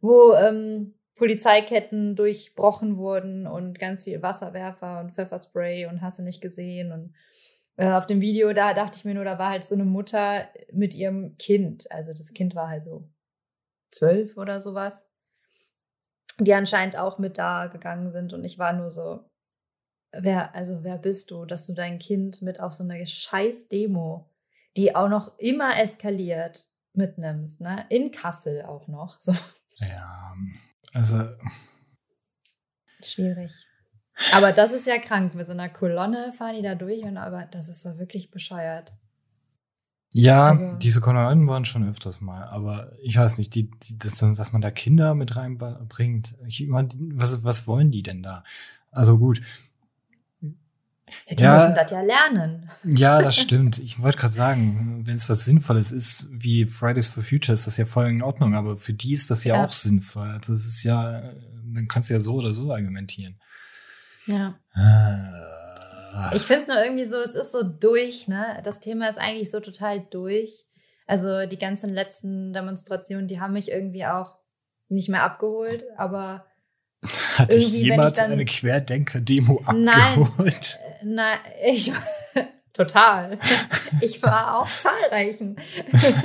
wo ähm, Polizeiketten durchbrochen wurden und ganz viel Wasserwerfer und Pfefferspray und hast du nicht gesehen und äh, auf dem Video, da dachte ich mir nur, da war halt so eine Mutter mit ihrem Kind. Also das Kind war halt so zwölf oder sowas. Die anscheinend auch mit da gegangen sind. Und ich war nur so, wer, also wer bist du, dass du dein Kind mit auf so eine scheiß Demo, die auch noch immer eskaliert, mitnimmst, ne? In Kassel auch noch. So. Ja, also. Schwierig. Aber das ist ja krank. Mit so einer Kolonne fahren die da durch und aber das ist doch wirklich bescheuert. Ja, also, diese Kolonnen waren schon öfters mal, aber ich weiß nicht, die, die, das, dass man da Kinder mit reinbringt. Ich meine, was, was wollen die denn da? Also gut, Ja, die ja, müssen das ja lernen. Ja, das stimmt. Ich wollte gerade sagen, wenn es was Sinnvolles ist, wie Fridays for Future, ist das ja voll in Ordnung, aber für die ist das ja, ja. auch sinnvoll. Also das ist ja, dann kannst du ja so oder so argumentieren. Ja. Ah. Ich finde es nur irgendwie so, es ist so durch, ne? Das Thema ist eigentlich so total durch. Also die ganzen letzten Demonstrationen, die haben mich irgendwie auch nicht mehr abgeholt, aber hat dich jemals dann, eine Querdenker-Demo abgeholt? Nein, äh, nein ich total. Ich war auf zahlreichen.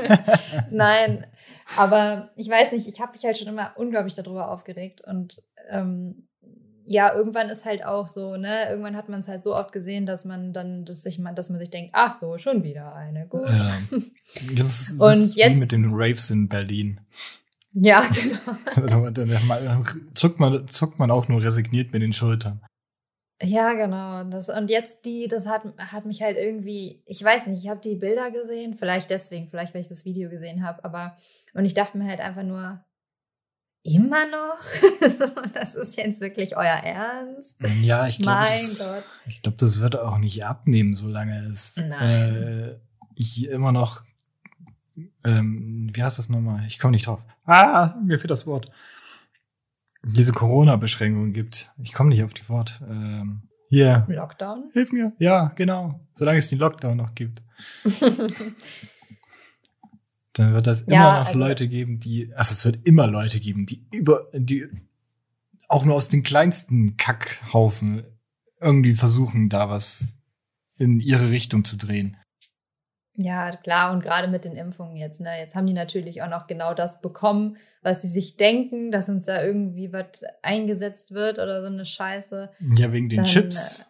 nein, aber ich weiß nicht, ich habe mich halt schon immer unglaublich darüber aufgeregt und ähm, ja, irgendwann ist halt auch so, ne, irgendwann hat man es halt so oft gesehen, dass man dann, dass sich man, dass man sich denkt, ach so, schon wieder eine, gut. Ja. Jetzt, und jetzt mit den Raves in Berlin. Ja, genau. dann zuckt man, zuckt man auch nur resigniert mit den Schultern. Ja, genau. Das, und jetzt die, das hat, hat mich halt irgendwie, ich weiß nicht, ich habe die Bilder gesehen, vielleicht deswegen, vielleicht weil ich das Video gesehen habe, aber und ich dachte mir halt einfach nur, immer noch? das ist jetzt wirklich euer Ernst? Ja, ich glaube, das, ich glaube, das wird auch nicht abnehmen, solange es äh, ich immer noch, ähm, wie heißt das nochmal? Ich komme nicht drauf. Ah, mir fehlt das Wort. Diese Corona-Beschränkungen gibt. Ich komme nicht auf die Wort. Ähm, hier. Lockdown? Hilf mir. Ja, genau. Solange es den Lockdown noch gibt. dann wird das immer ja, noch also, Leute geben, die, also es wird immer Leute geben, die über, die auch nur aus den kleinsten Kackhaufen irgendwie versuchen, da was in ihre Richtung zu drehen. Ja, klar, und gerade mit den Impfungen jetzt, ne? Jetzt haben die natürlich auch noch genau das bekommen, was sie sich denken, dass uns da irgendwie was eingesetzt wird oder so eine Scheiße. Ja, wegen den Dann, Chips. Äh,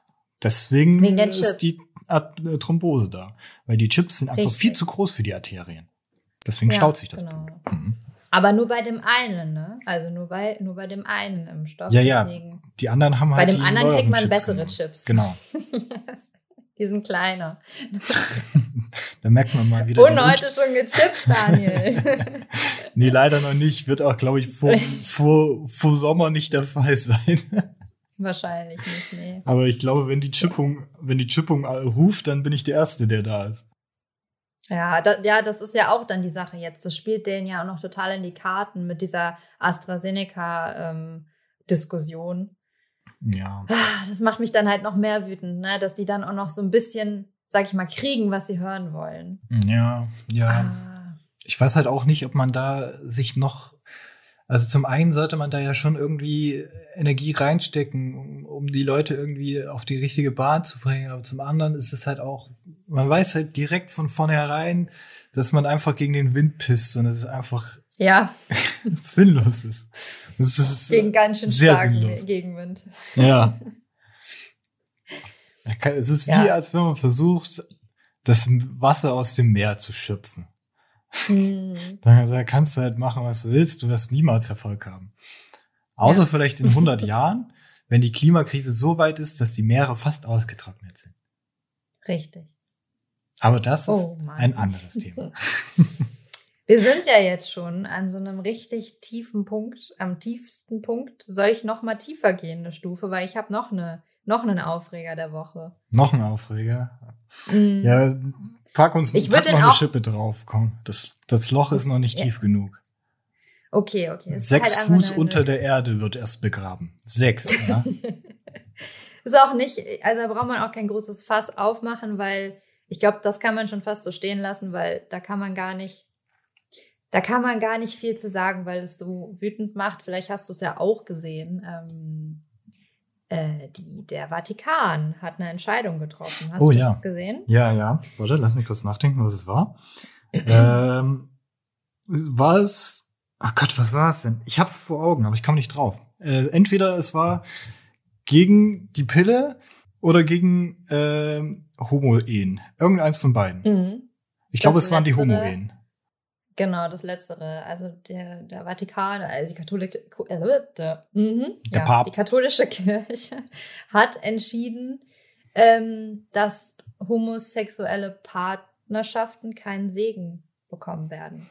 Deswegen wegen ist Chips. die äh, Thrombose da. Weil die Chips sind einfach Richtig. viel zu groß für die Arterien. Deswegen ja, staut sich das. Genau. Mhm. Aber nur bei dem einen, ne? Also nur bei, nur bei dem einen im Stoff. Ja, ja. Die anderen haben halt. Bei dem anderen kriegt man Chips bessere genommen. Chips. Genau. die sind kleiner. da merkt man mal wieder. Und heute schon gechippt, Daniel. nee, leider noch nicht. Wird auch, glaube ich, vor, vor, vor Sommer nicht der Fall sein. Wahrscheinlich nicht, nee. Aber ich glaube, wenn die Chippung, wenn die Chippung ruft, dann bin ich der Erste, der da ist. Ja, da, ja, das ist ja auch dann die Sache jetzt. Das spielt denen ja auch noch total in die Karten mit dieser AstraZeneca-Diskussion. Ähm, ja. Ah, das macht mich dann halt noch mehr wütend, ne? dass die dann auch noch so ein bisschen, sag ich mal, kriegen, was sie hören wollen. Ja, ja. Ah. Ich weiß halt auch nicht, ob man da sich noch also zum einen sollte man da ja schon irgendwie Energie reinstecken, um, die Leute irgendwie auf die richtige Bahn zu bringen. Aber zum anderen ist es halt auch, man weiß halt direkt von vornherein, dass man einfach gegen den Wind pisst und es ist einfach ja. sinnlos ist. Das ist gegen ganz schön starken sinnlos. Gegenwind. Ja. Es ist wie, ja. als wenn man versucht, das Wasser aus dem Meer zu schöpfen. Mhm. Da kannst du halt machen, was du willst, du wirst niemals Erfolg haben. Außer ja. vielleicht in 100 Jahren, wenn die Klimakrise so weit ist, dass die Meere fast ausgetrocknet sind. Richtig. Aber das oh, ist ein anderes Thema. Wir sind ja jetzt schon an so einem richtig tiefen Punkt, am tiefsten Punkt. Soll ich noch mal tiefer gehen, eine Stufe, weil ich habe noch eine noch einen Aufreger der Woche. Noch ein Aufreger? Mm. Ja, pack uns ich pack noch eine Schippe drauf, komm. Das, das Loch ist noch nicht ja. tief genug. Okay, okay. Es Sechs halt Fuß unter der Erde wird erst begraben. Sechs, ja. ist auch nicht, also da braucht man auch kein großes Fass aufmachen, weil ich glaube, das kann man schon fast so stehen lassen, weil da kann man gar nicht, da kann man gar nicht viel zu sagen, weil es so wütend macht. Vielleicht hast du es ja auch gesehen. Ähm, äh, die, der Vatikan hat eine Entscheidung getroffen. Hast oh, du das ja. gesehen? Ja, ja. Warte, lass mich kurz nachdenken, was es war. ähm, war es, ach Gott, was war es denn? Ich hab's vor Augen, aber ich komme nicht drauf. Äh, entweder es war gegen die Pille oder gegen äh, Homo-Ehen. Irgendeins von beiden. Mhm. Ich glaube, es waren die Homo-Ehen. Genau, das Letztere. Also der, der Vatikan, also die katholische, äh, der, mhm, der ja, Papst. die katholische Kirche hat entschieden, ähm, dass homosexuelle Partnerschaften keinen Segen bekommen werden.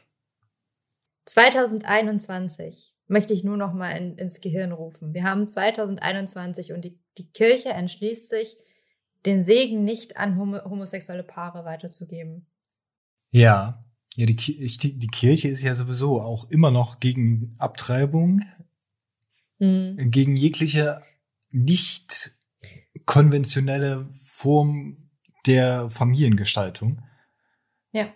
2021 möchte ich nur noch mal in, ins Gehirn rufen. Wir haben 2021 und die, die Kirche entschließt sich, den Segen nicht an homosexuelle Paare weiterzugeben. Ja, ja, die, die Kirche ist ja sowieso auch immer noch gegen Abtreibung, mhm. gegen jegliche nicht konventionelle Form der Familiengestaltung. Ja.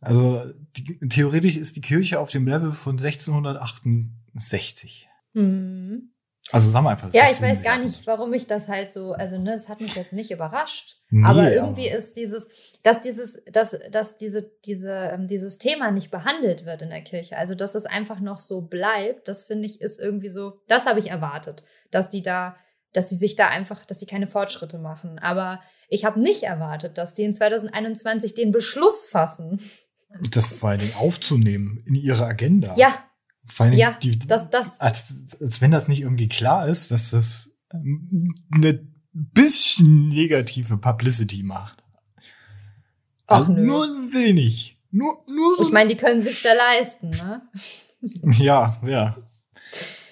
Also die, theoretisch ist die Kirche auf dem Level von 1668. Mhm. Also sagen wir einfach. Ja, ich weiß gar nicht, warum ich das halt so, also ne, es hat mich jetzt nicht überrascht. Nee, aber irgendwie aber. ist dieses, dass dieses, dass, dass diese, diese, ähm, dieses Thema nicht behandelt wird in der Kirche. Also dass es einfach noch so bleibt, das finde ich, ist irgendwie so, das habe ich erwartet, dass die da, dass sie sich da einfach, dass die keine Fortschritte machen. Aber ich habe nicht erwartet, dass die in 2021 den Beschluss fassen. Das vor allen Dingen aufzunehmen in ihre Agenda. Ja, vor allem ja, die, das, das. Als, als wenn das nicht irgendwie klar ist, dass das ähm, eine bisschen negative Publicity macht. Ach, also nur ein wenig. Nur, nur so. Ich meine, die können sich ja leisten, ne? ja, ja.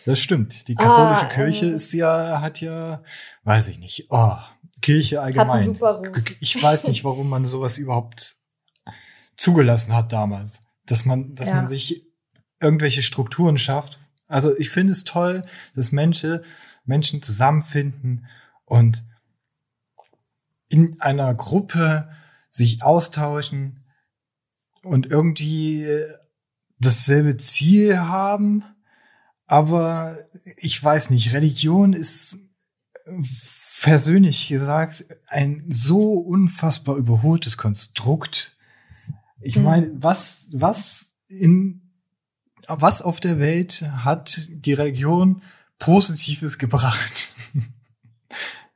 Das stimmt. Die katholische ah, Kirche ist ja, hat ja, weiß ich nicht, oh, Kirche allgemein. super Ruf. Ich weiß nicht, warum man sowas überhaupt zugelassen hat damals. Dass man, dass ja. man sich irgendwelche Strukturen schafft. Also ich finde es toll, dass Menschen, Menschen zusammenfinden und in einer Gruppe sich austauschen und irgendwie dasselbe Ziel haben. Aber ich weiß nicht, Religion ist persönlich gesagt ein so unfassbar überholtes Konstrukt. Ich hm. meine, was, was in was auf der Welt hat die Religion Positives gebracht?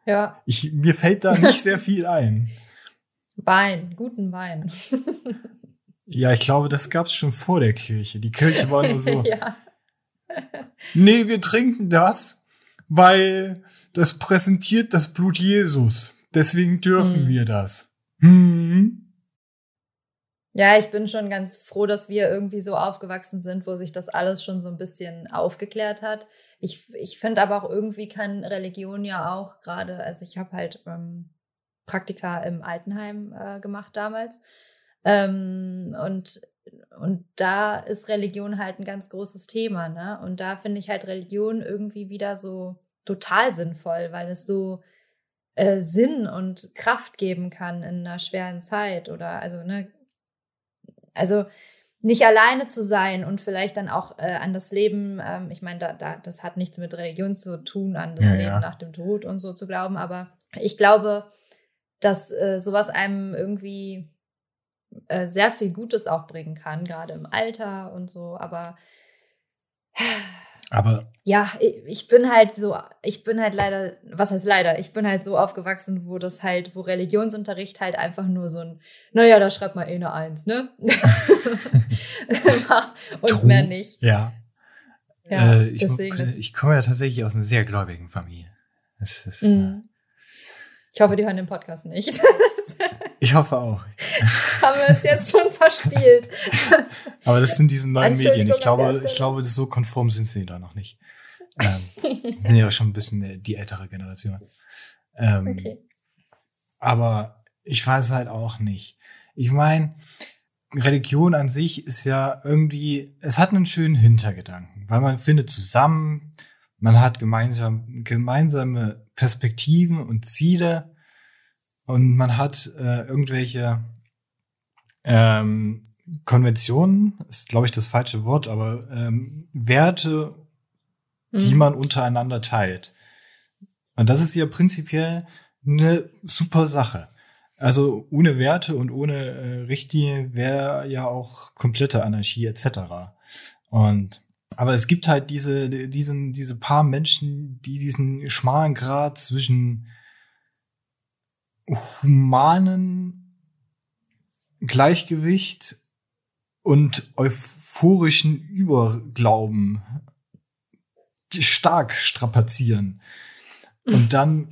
Ja. Ich, mir fällt da nicht sehr viel ein. Wein, guten Wein. ja, ich glaube, das gab's schon vor der Kirche. Die Kirche war nur so. ja. Nee, wir trinken das, weil das präsentiert das Blut Jesus. Deswegen dürfen hm. wir das. Hm. Ja, ich bin schon ganz froh, dass wir irgendwie so aufgewachsen sind, wo sich das alles schon so ein bisschen aufgeklärt hat. Ich, ich finde aber auch irgendwie kann Religion ja auch gerade, also ich habe halt ähm, Praktika im Altenheim äh, gemacht damals. Ähm, und, und da ist Religion halt ein ganz großes Thema, ne? Und da finde ich halt Religion irgendwie wieder so total sinnvoll, weil es so äh, Sinn und Kraft geben kann in einer schweren Zeit oder also ne also nicht alleine zu sein und vielleicht dann auch äh, an das Leben, ähm, ich meine, da, da, das hat nichts mit Religion zu tun, an das ja, Leben ja. nach dem Tod und so zu glauben, aber ich glaube, dass äh, sowas einem irgendwie äh, sehr viel Gutes auch bringen kann, gerade im Alter und so, aber aber. Ja, ich bin halt so, ich bin halt leider, was heißt leider, ich bin halt so aufgewachsen, wo das halt, wo Religionsunterricht halt einfach nur so ein, naja, da schreibt mal eh eine Eins, ne? und True. mehr nicht. Ja. Ja, äh, ich, deswegen. Ich komme ja tatsächlich aus einer sehr gläubigen Familie. Ist, mm. Ich hoffe, die hören den Podcast nicht. ich hoffe auch. Haben wir uns jetzt schon verspielt. Aber das sind diese neuen Medien. Ich glaube, ich glaube, so konform sind sie da noch nicht. Ähm, sind ja schon ein bisschen die ältere Generation. Ähm, okay. Aber ich weiß halt auch nicht. Ich meine, Religion an sich ist ja irgendwie, es hat einen schönen Hintergedanken, weil man findet zusammen, man hat gemeinsam, gemeinsame Perspektiven und Ziele und man hat äh, irgendwelche ähm, Konventionen, ist glaube ich das falsche Wort, aber ähm, Werte, mhm. die man untereinander teilt. Und das ist ja prinzipiell eine super Sache. Also ohne Werte und ohne äh, Richtlinie wäre ja auch komplette Anarchie etc. Und aber es gibt halt diese, diesen, diese paar Menschen, die diesen schmalen Grad zwischen humanen Gleichgewicht und euphorischen Überglauben stark strapazieren. Und dann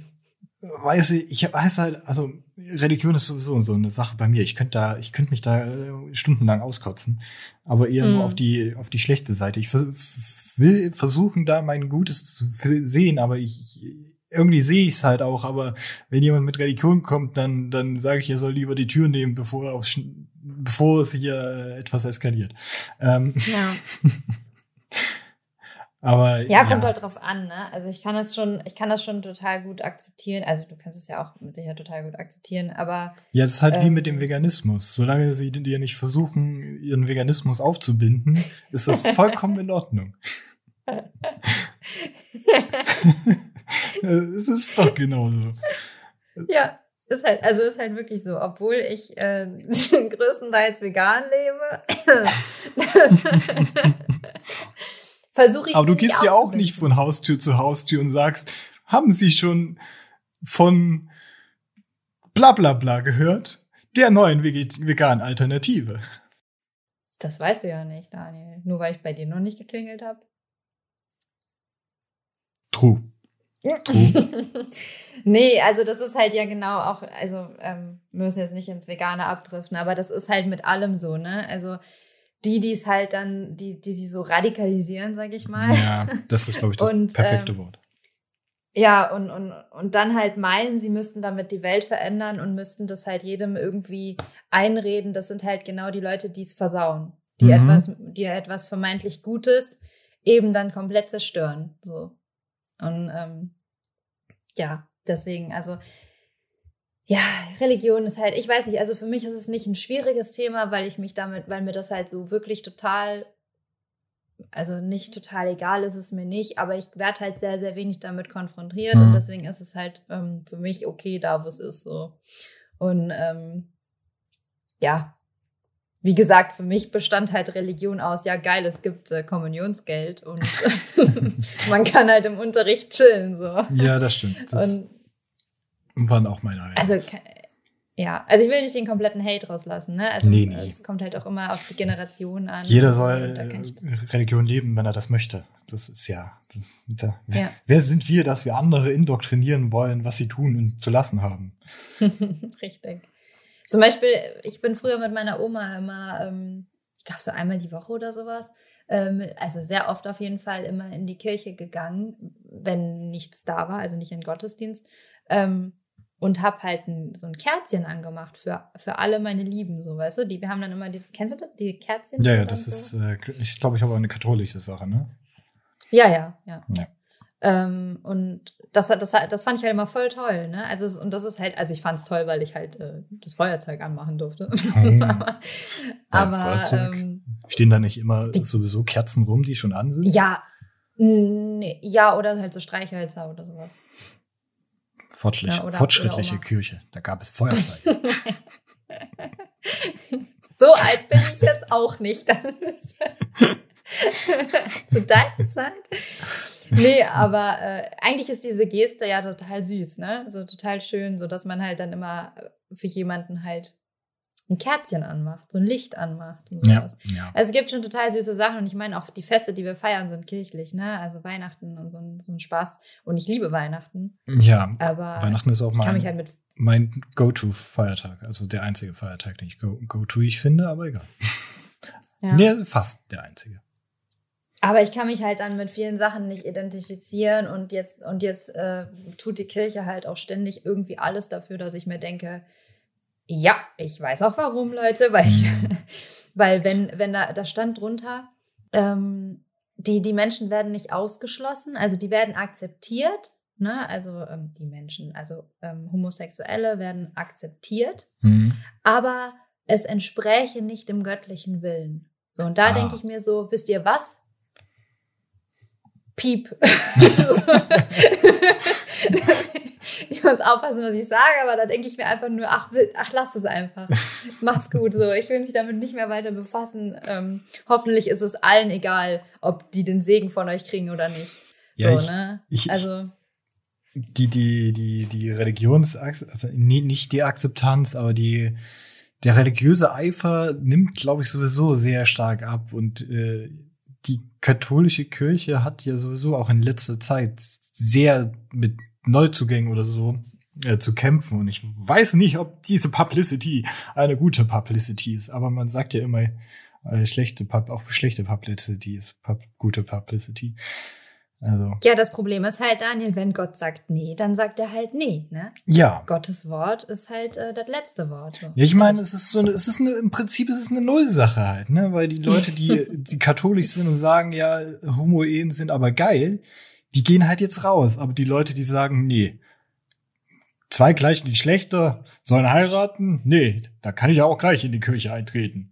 weiß ich, ich weiß halt, also Religion ist sowieso so eine Sache bei mir. Ich könnte da, ich könnte mich da äh, stundenlang auskotzen, aber eher mm. nur auf die, auf die schlechte Seite. Ich will versuchen, da mein Gutes zu sehen, aber ich, irgendwie sehe ich es halt auch, aber wenn jemand mit Religion kommt, dann, dann sage ich, er soll lieber die Tür nehmen, bevor, aufs, bevor es hier etwas eskaliert. Ähm, ja. aber ja, kommt ja. halt drauf an, ne? Also ich kann das schon, ich kann das schon total gut akzeptieren. Also du kannst es ja auch mit Sicherheit total gut akzeptieren, aber ja, es ist halt ähm, wie mit dem Veganismus. Solange sie dir nicht versuchen, ihren Veganismus aufzubinden, ist das vollkommen in Ordnung. es ist doch genauso. Ja, ist halt, also ist halt wirklich so, obwohl ich äh, größtenteils vegan lebe. Versuche ich Aber du gehst ja auch nicht von Haustür zu Haustür und sagst, haben Sie schon von bla bla bla gehört? Der neuen veganen Alternative. Das weißt du ja nicht, Daniel. Nur weil ich bei dir noch nicht geklingelt habe. True. nee, also das ist halt ja genau auch, also ähm, müssen jetzt nicht ins Vegane abdriften, aber das ist halt mit allem so, ne? Also die, die es halt dann, die, die sie so radikalisieren, sag ich mal. Ja, das ist, glaube ich, das und, perfekte ähm, Wort. Ja, und, und, und dann halt meinen, sie müssten damit die Welt verändern und müssten das halt jedem irgendwie einreden. Das sind halt genau die Leute, die es versauen, die mhm. etwas, die etwas vermeintlich Gutes eben dann komplett zerstören. So. Und ähm, ja, deswegen, also ja, Religion ist halt, ich weiß nicht, also für mich ist es nicht ein schwieriges Thema, weil ich mich damit, weil mir das halt so wirklich total, also nicht total egal ist es mir nicht, aber ich werde halt sehr, sehr wenig damit konfrontiert mhm. und deswegen ist es halt ähm, für mich okay da, wo es ist so. Und ähm, ja, wie gesagt, für mich bestand halt Religion aus, ja geil, es gibt äh, Kommunionsgeld und man kann halt im Unterricht chillen. So. Ja, das stimmt. Das und, waren auch meine Highlights. Also, ja, also ich will nicht den kompletten Hate rauslassen, ne? Also nee, nee. es kommt halt auch immer auf die Generation an. Jeder soll Religion leben, wenn er das möchte. Das ist ja, das, da, wer, ja. wer sind wir, dass wir andere indoktrinieren wollen, was sie tun und zu lassen haben? Richtig. Zum Beispiel, ich bin früher mit meiner Oma immer, ähm, ich glaube so einmal die Woche oder sowas, ähm, also sehr oft auf jeden Fall immer in die Kirche gegangen, wenn nichts da war, also nicht in Gottesdienst. Ähm, und habe halt ein, so ein Kerzchen angemacht für, für alle meine Lieben, so weißt du. Die, wir haben dann immer die, kennst du das, die Kerzchen? Ja, ja, das so? ist, äh, ich glaube, ich habe eine katholische Sache, ne? Ja, ja, ja. ja. Ähm, und das, das, das fand ich halt immer voll toll, ne? Also, und das ist halt, also ich fand es toll, weil ich halt äh, das Feuerzeug anmachen durfte. Oh. aber, aber ähm, stehen da nicht immer die, sowieso Kerzen rum, die schon an sind? Ja, ja, oder halt so Streichhölzer oder sowas. Fortschrittliche, ja, oder, fortschrittliche oder Kirche, da gab es Feuerzeug. so alt bin ich jetzt auch nicht. Zu deiner Zeit? Nee, aber äh, eigentlich ist diese Geste ja total süß, ne? So total schön, so dass man halt dann immer für jemanden halt ein Kerzchen anmacht, so ein Licht anmacht und sowas. Ja, ja. Also es gibt schon total süße Sachen und ich meine auch die Feste, die wir feiern, sind kirchlich, ne? Also Weihnachten und so ein, so ein Spaß. Und ich liebe Weihnachten. Ja, aber Weihnachten ist auch mein, halt mein Go-To-Feiertag, also der einzige Feiertag, den ich Go-To ich finde, aber egal. Ja. Nee, fast der einzige. Aber ich kann mich halt dann mit vielen Sachen nicht identifizieren und jetzt, und jetzt äh, tut die Kirche halt auch ständig irgendwie alles dafür, dass ich mir denke, ja, ich weiß auch warum, Leute, weil ich, mhm. weil wenn, wenn da, da stand drunter, ähm, die, die Menschen werden nicht ausgeschlossen, also die werden akzeptiert, ne, also ähm, die Menschen, also ähm, Homosexuelle werden akzeptiert, mhm. aber es entspräche nicht dem göttlichen Willen. So, und da ah. denke ich mir so, wisst ihr was? Piep. ich muss aufpassen, was ich sage, aber da denke ich mir einfach nur, ach, ach, lass es einfach. Macht's gut so. Ich will mich damit nicht mehr weiter befassen. Ähm, hoffentlich ist es allen egal, ob die den Segen von euch kriegen oder nicht. Ja, so, ich, ne? Ich, also. Die, die, die, die Religions, also nicht die Akzeptanz, aber die, der religiöse Eifer nimmt, glaube ich, sowieso sehr stark ab und äh, die katholische Kirche hat ja sowieso auch in letzter Zeit sehr mit Neuzugängen oder so äh, zu kämpfen. Und ich weiß nicht, ob diese Publicity eine gute Publicity ist, aber man sagt ja immer, äh, schlechte Pub auch schlechte Publicity ist pub gute Publicity. Also. Ja, das Problem ist halt, Daniel, wenn Gott sagt nee, dann sagt er halt nee, ne? Ja. Gottes Wort ist halt äh, das letzte Wort. Ja, ich meine, es ist so, eine, es ist eine, im Prinzip ist es eine Nullsache halt, ne? Weil die Leute, die, die katholisch sind und sagen, ja, Homo-Ehen sind aber geil, die gehen halt jetzt raus. Aber die Leute, die sagen, nee, zwei gleichen Geschlechter sollen heiraten, nee, da kann ich ja auch gleich in die Kirche eintreten.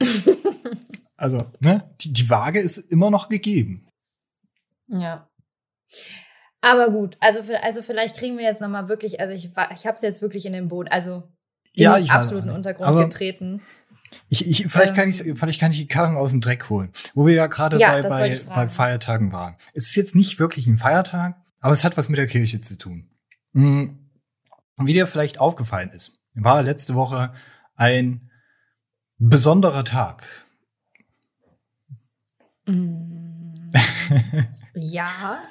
also, ne? Die, die Waage ist immer noch gegeben. Ja. Aber gut, also, also vielleicht kriegen wir jetzt nochmal wirklich, also ich, ich habe es jetzt wirklich in den Boden, also in ja, den absoluten Untergrund getreten. Ich, ich, vielleicht, ähm, kann ich, vielleicht kann ich die Karren aus dem Dreck holen, wo wir ja gerade ja, bei, bei, bei Feiertagen waren. Es ist jetzt nicht wirklich ein Feiertag, aber es hat was mit der Kirche zu tun. Hm, wie dir vielleicht aufgefallen ist, war letzte Woche ein besonderer Tag. Mm. Ja.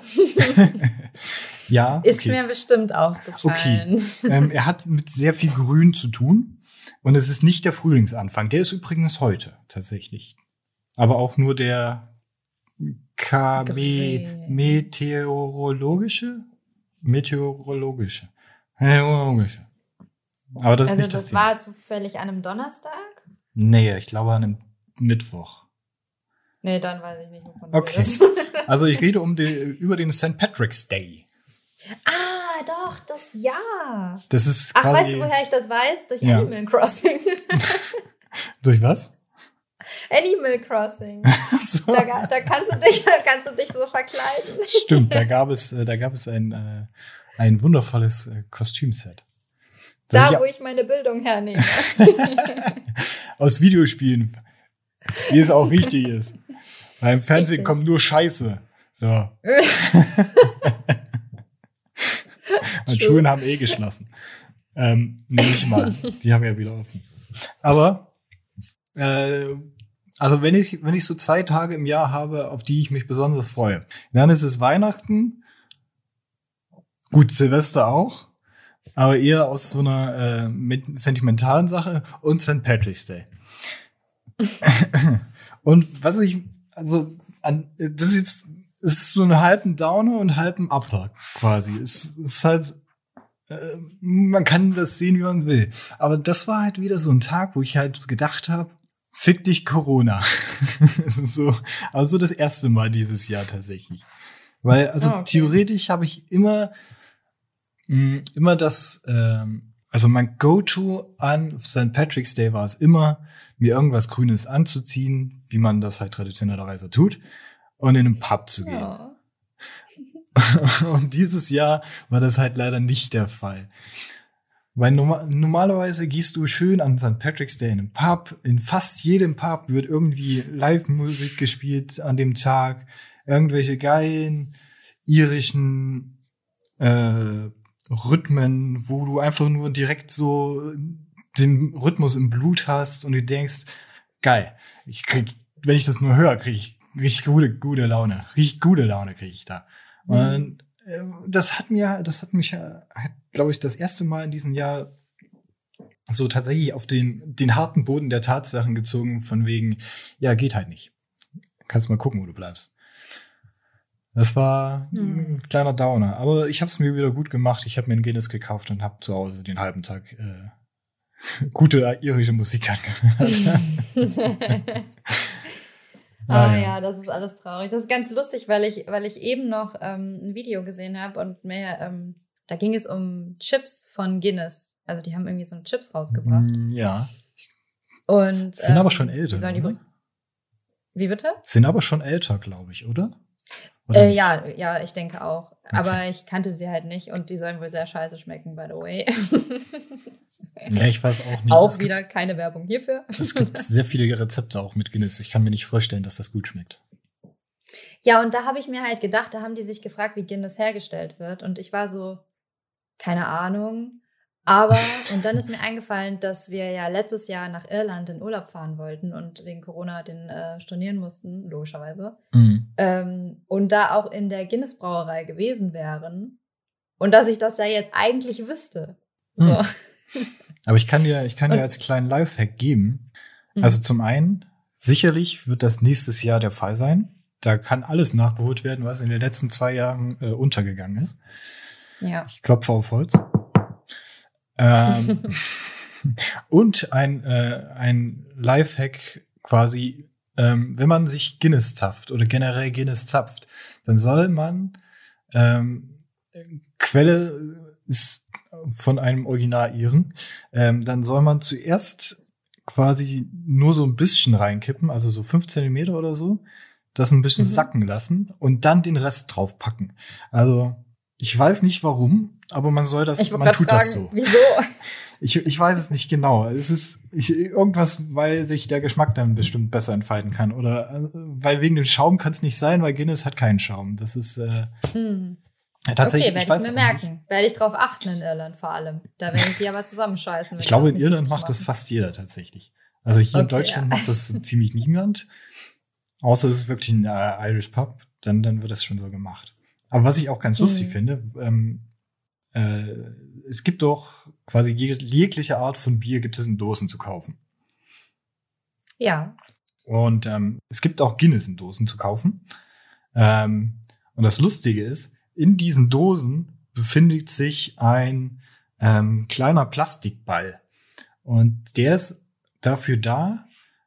ja. Ist mir bestimmt aufgefallen. Okay. Ähm, er hat mit sehr viel Grün zu tun. Und es ist nicht der Frühlingsanfang. Der ist übrigens heute tatsächlich. Aber auch nur der KB meteorologische? Meteorologische. Meteorologische. Aber das also ist nicht das, das war zufällig an einem Donnerstag? Nee, ich glaube an einem Mittwoch. Nee, dann weiß ich nicht, wovon Okay. also ich rede um die, über den St. Patrick's Day. Ah, doch, das ja. Das ist Ach, weißt du, woher ich das weiß? Durch ja. Animal Crossing. Durch was? Animal Crossing. so. da, da, kannst, du dich, kannst du dich so verkleiden. Stimmt, da gab es, äh, da gab es ein, äh, ein wundervolles äh, Kostümset. Da, ich wo ich meine Bildung hernehme. Aus Videospielen. Wie es auch wichtig ist. Weil im Fernsehen Richtig. kommt nur Scheiße. So. Und Schulen haben eh geschlossen. Ähm, nee, nicht mal. Die haben ja wieder offen. Aber äh, also wenn ich, wenn ich so zwei Tage im Jahr habe, auf die ich mich besonders freue, dann ist es Weihnachten, gut, Silvester auch, aber eher aus so einer äh, sentimentalen Sache und St. Patrick's Day. und was ich, also, an, das ist jetzt, es ist so einen halben Downer und halben Upper quasi. Es ist halt, äh, man kann das sehen, wie man will. Aber das war halt wieder so ein Tag, wo ich halt gedacht habe, fick dich Corona. das ist so, aber so das erste Mal dieses Jahr tatsächlich. Weil, also oh, okay. theoretisch habe ich immer, mh, immer das, ähm, also mein Go-To an St. Patrick's Day war es immer, mir irgendwas Grünes anzuziehen, wie man das halt traditionellerweise tut, und in einen Pub zu gehen. Ja. und dieses Jahr war das halt leider nicht der Fall. Weil norma normalerweise gehst du schön an St. Patrick's Day in einen Pub. In fast jedem Pub wird irgendwie Live-Musik gespielt an dem Tag. Irgendwelche geilen irischen äh, Rhythmen, wo du einfach nur direkt so den Rhythmus im Blut hast und du denkst, geil, ich krieg, wenn ich das nur höre, krieg ich richtig gute, gute Laune. Richtig gute Laune krieg ich da. Mhm. Und äh, das hat mir, das hat mich, glaube ich, das erste Mal in diesem Jahr so tatsächlich auf den, den harten Boden der Tatsachen gezogen, von wegen, ja, geht halt nicht. Kannst mal gucken, wo du bleibst. Das war ein kleiner Downer. Aber ich habe es mir wieder gut gemacht. Ich habe mir ein Guinness gekauft und habe zu Hause den halben Tag äh, gute irische Musik angehört. Ah, ah ja. das ist alles traurig. Das ist ganz lustig, weil ich, weil ich eben noch ähm, ein Video gesehen habe und mir, ähm, da ging es um Chips von Guinness. Also die haben irgendwie so Chips rausgebracht. Mm, ja. Und sind ähm, aber schon älter. Wie bitte? Sind aber schon älter, glaube ich, oder? Äh, ja, ja, ich denke auch. Okay. Aber ich kannte sie halt nicht und die sollen wohl sehr scheiße schmecken, by the way. ja, ich weiß auch nicht. Auch es wieder gibt, keine Werbung hierfür. es gibt sehr viele Rezepte auch mit Guinness. Ich kann mir nicht vorstellen, dass das gut schmeckt. Ja, und da habe ich mir halt gedacht, da haben die sich gefragt, wie Guinness hergestellt wird. Und ich war so, keine Ahnung. Aber, und dann ist mir eingefallen, dass wir ja letztes Jahr nach Irland in Urlaub fahren wollten und wegen Corona den äh, stornieren mussten, logischerweise. Mhm. Ähm, und da auch in der Guinness-Brauerei gewesen wären. Und dass ich das ja jetzt eigentlich wüsste. So. Mhm. Aber ich kann dir, ich kann dir als kleinen Lifehack geben. Mhm. Also zum einen, sicherlich wird das nächstes Jahr der Fall sein da kann alles nachgeholt werden, was in den letzten zwei Jahren äh, untergegangen ist. Ja. Ich klopfe auf Holz. ähm, und ein, äh, ein Lifehack quasi, ähm, wenn man sich Guinness zapft oder generell Guinness zapft, dann soll man ähm, Quelle ist von einem Original Iren, ähm, dann soll man zuerst quasi nur so ein bisschen reinkippen, also so fünf Zentimeter oder so, das ein bisschen mhm. sacken lassen und dann den Rest draufpacken. Also ich weiß nicht warum, aber man soll das, man tut fragen, das so. Wieso? Ich, ich weiß es nicht genau. Es ist ich, irgendwas, weil sich der Geschmack dann bestimmt besser entfalten kann. Oder äh, weil wegen dem Schaum kann es nicht sein, weil Guinness hat keinen Schaum. Das ist äh, hm. Tatsächlich. Okay, werde ich, ich mir merken. Werde ich drauf achten in Irland vor allem. Da werde ich die aber zusammenscheißen. Ich glaube, in Irland macht das fast jeder tatsächlich. Also hier okay, in Deutschland ja. macht das so ziemlich niemand. Außer es ist wirklich ein äh, Irish Pub, dann, dann wird das schon so gemacht. Aber was ich auch ganz lustig mhm. finde, ähm, äh, es gibt doch quasi jegliche Art von Bier gibt es in Dosen zu kaufen. Ja. Und ähm, es gibt auch Guinness in Dosen zu kaufen. Ähm, und das Lustige ist, in diesen Dosen befindet sich ein ähm, kleiner Plastikball. Und der ist dafür da.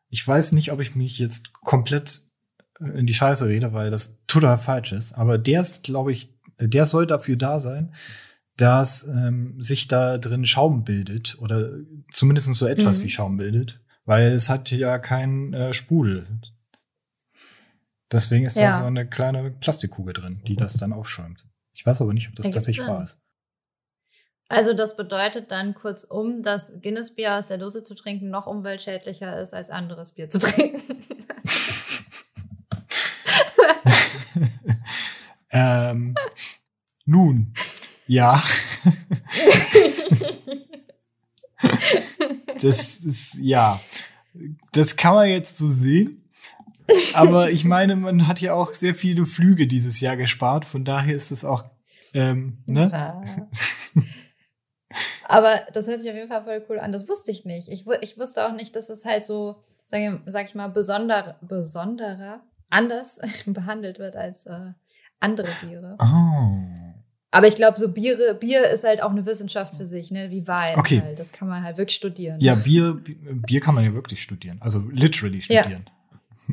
Ich weiß nicht, ob ich mich jetzt komplett äh, in die Scheiße rede, weil das total falsch ist. Aber der ist, glaube ich, der soll dafür da sein, dass ähm, sich da drin Schaum bildet oder zumindest so etwas mhm. wie Schaum bildet, weil es hat ja keinen äh, Sprudel. Deswegen ist ja. da so eine kleine Plastikkugel drin, die das dann aufschäumt. Ich weiß aber nicht, ob das da tatsächlich wahr ist. Also das bedeutet dann kurzum, dass Guinness-Bier aus der Dose zu trinken noch umweltschädlicher ist, als anderes Bier zu trinken. ähm, nun, ja. das ist, ja. Das kann man jetzt so sehen. Aber ich meine, man hat ja auch sehr viele Flüge dieses Jahr gespart. Von daher ist es auch, ähm, ne? Aber das hört sich auf jeden Fall voll cool an. Das wusste ich nicht. Ich, ich wusste auch nicht, dass es halt so, sag ich, sag ich mal, besonder, besonderer, anders behandelt wird als äh, andere Biere. Oh. Aber ich glaube, so Biere, Bier ist halt auch eine Wissenschaft für sich, ne? Wie Wein. Okay. Halt. Das kann man halt wirklich studieren. Ja, Bier, Bier kann man ja wirklich studieren. Also literally studieren. Ja.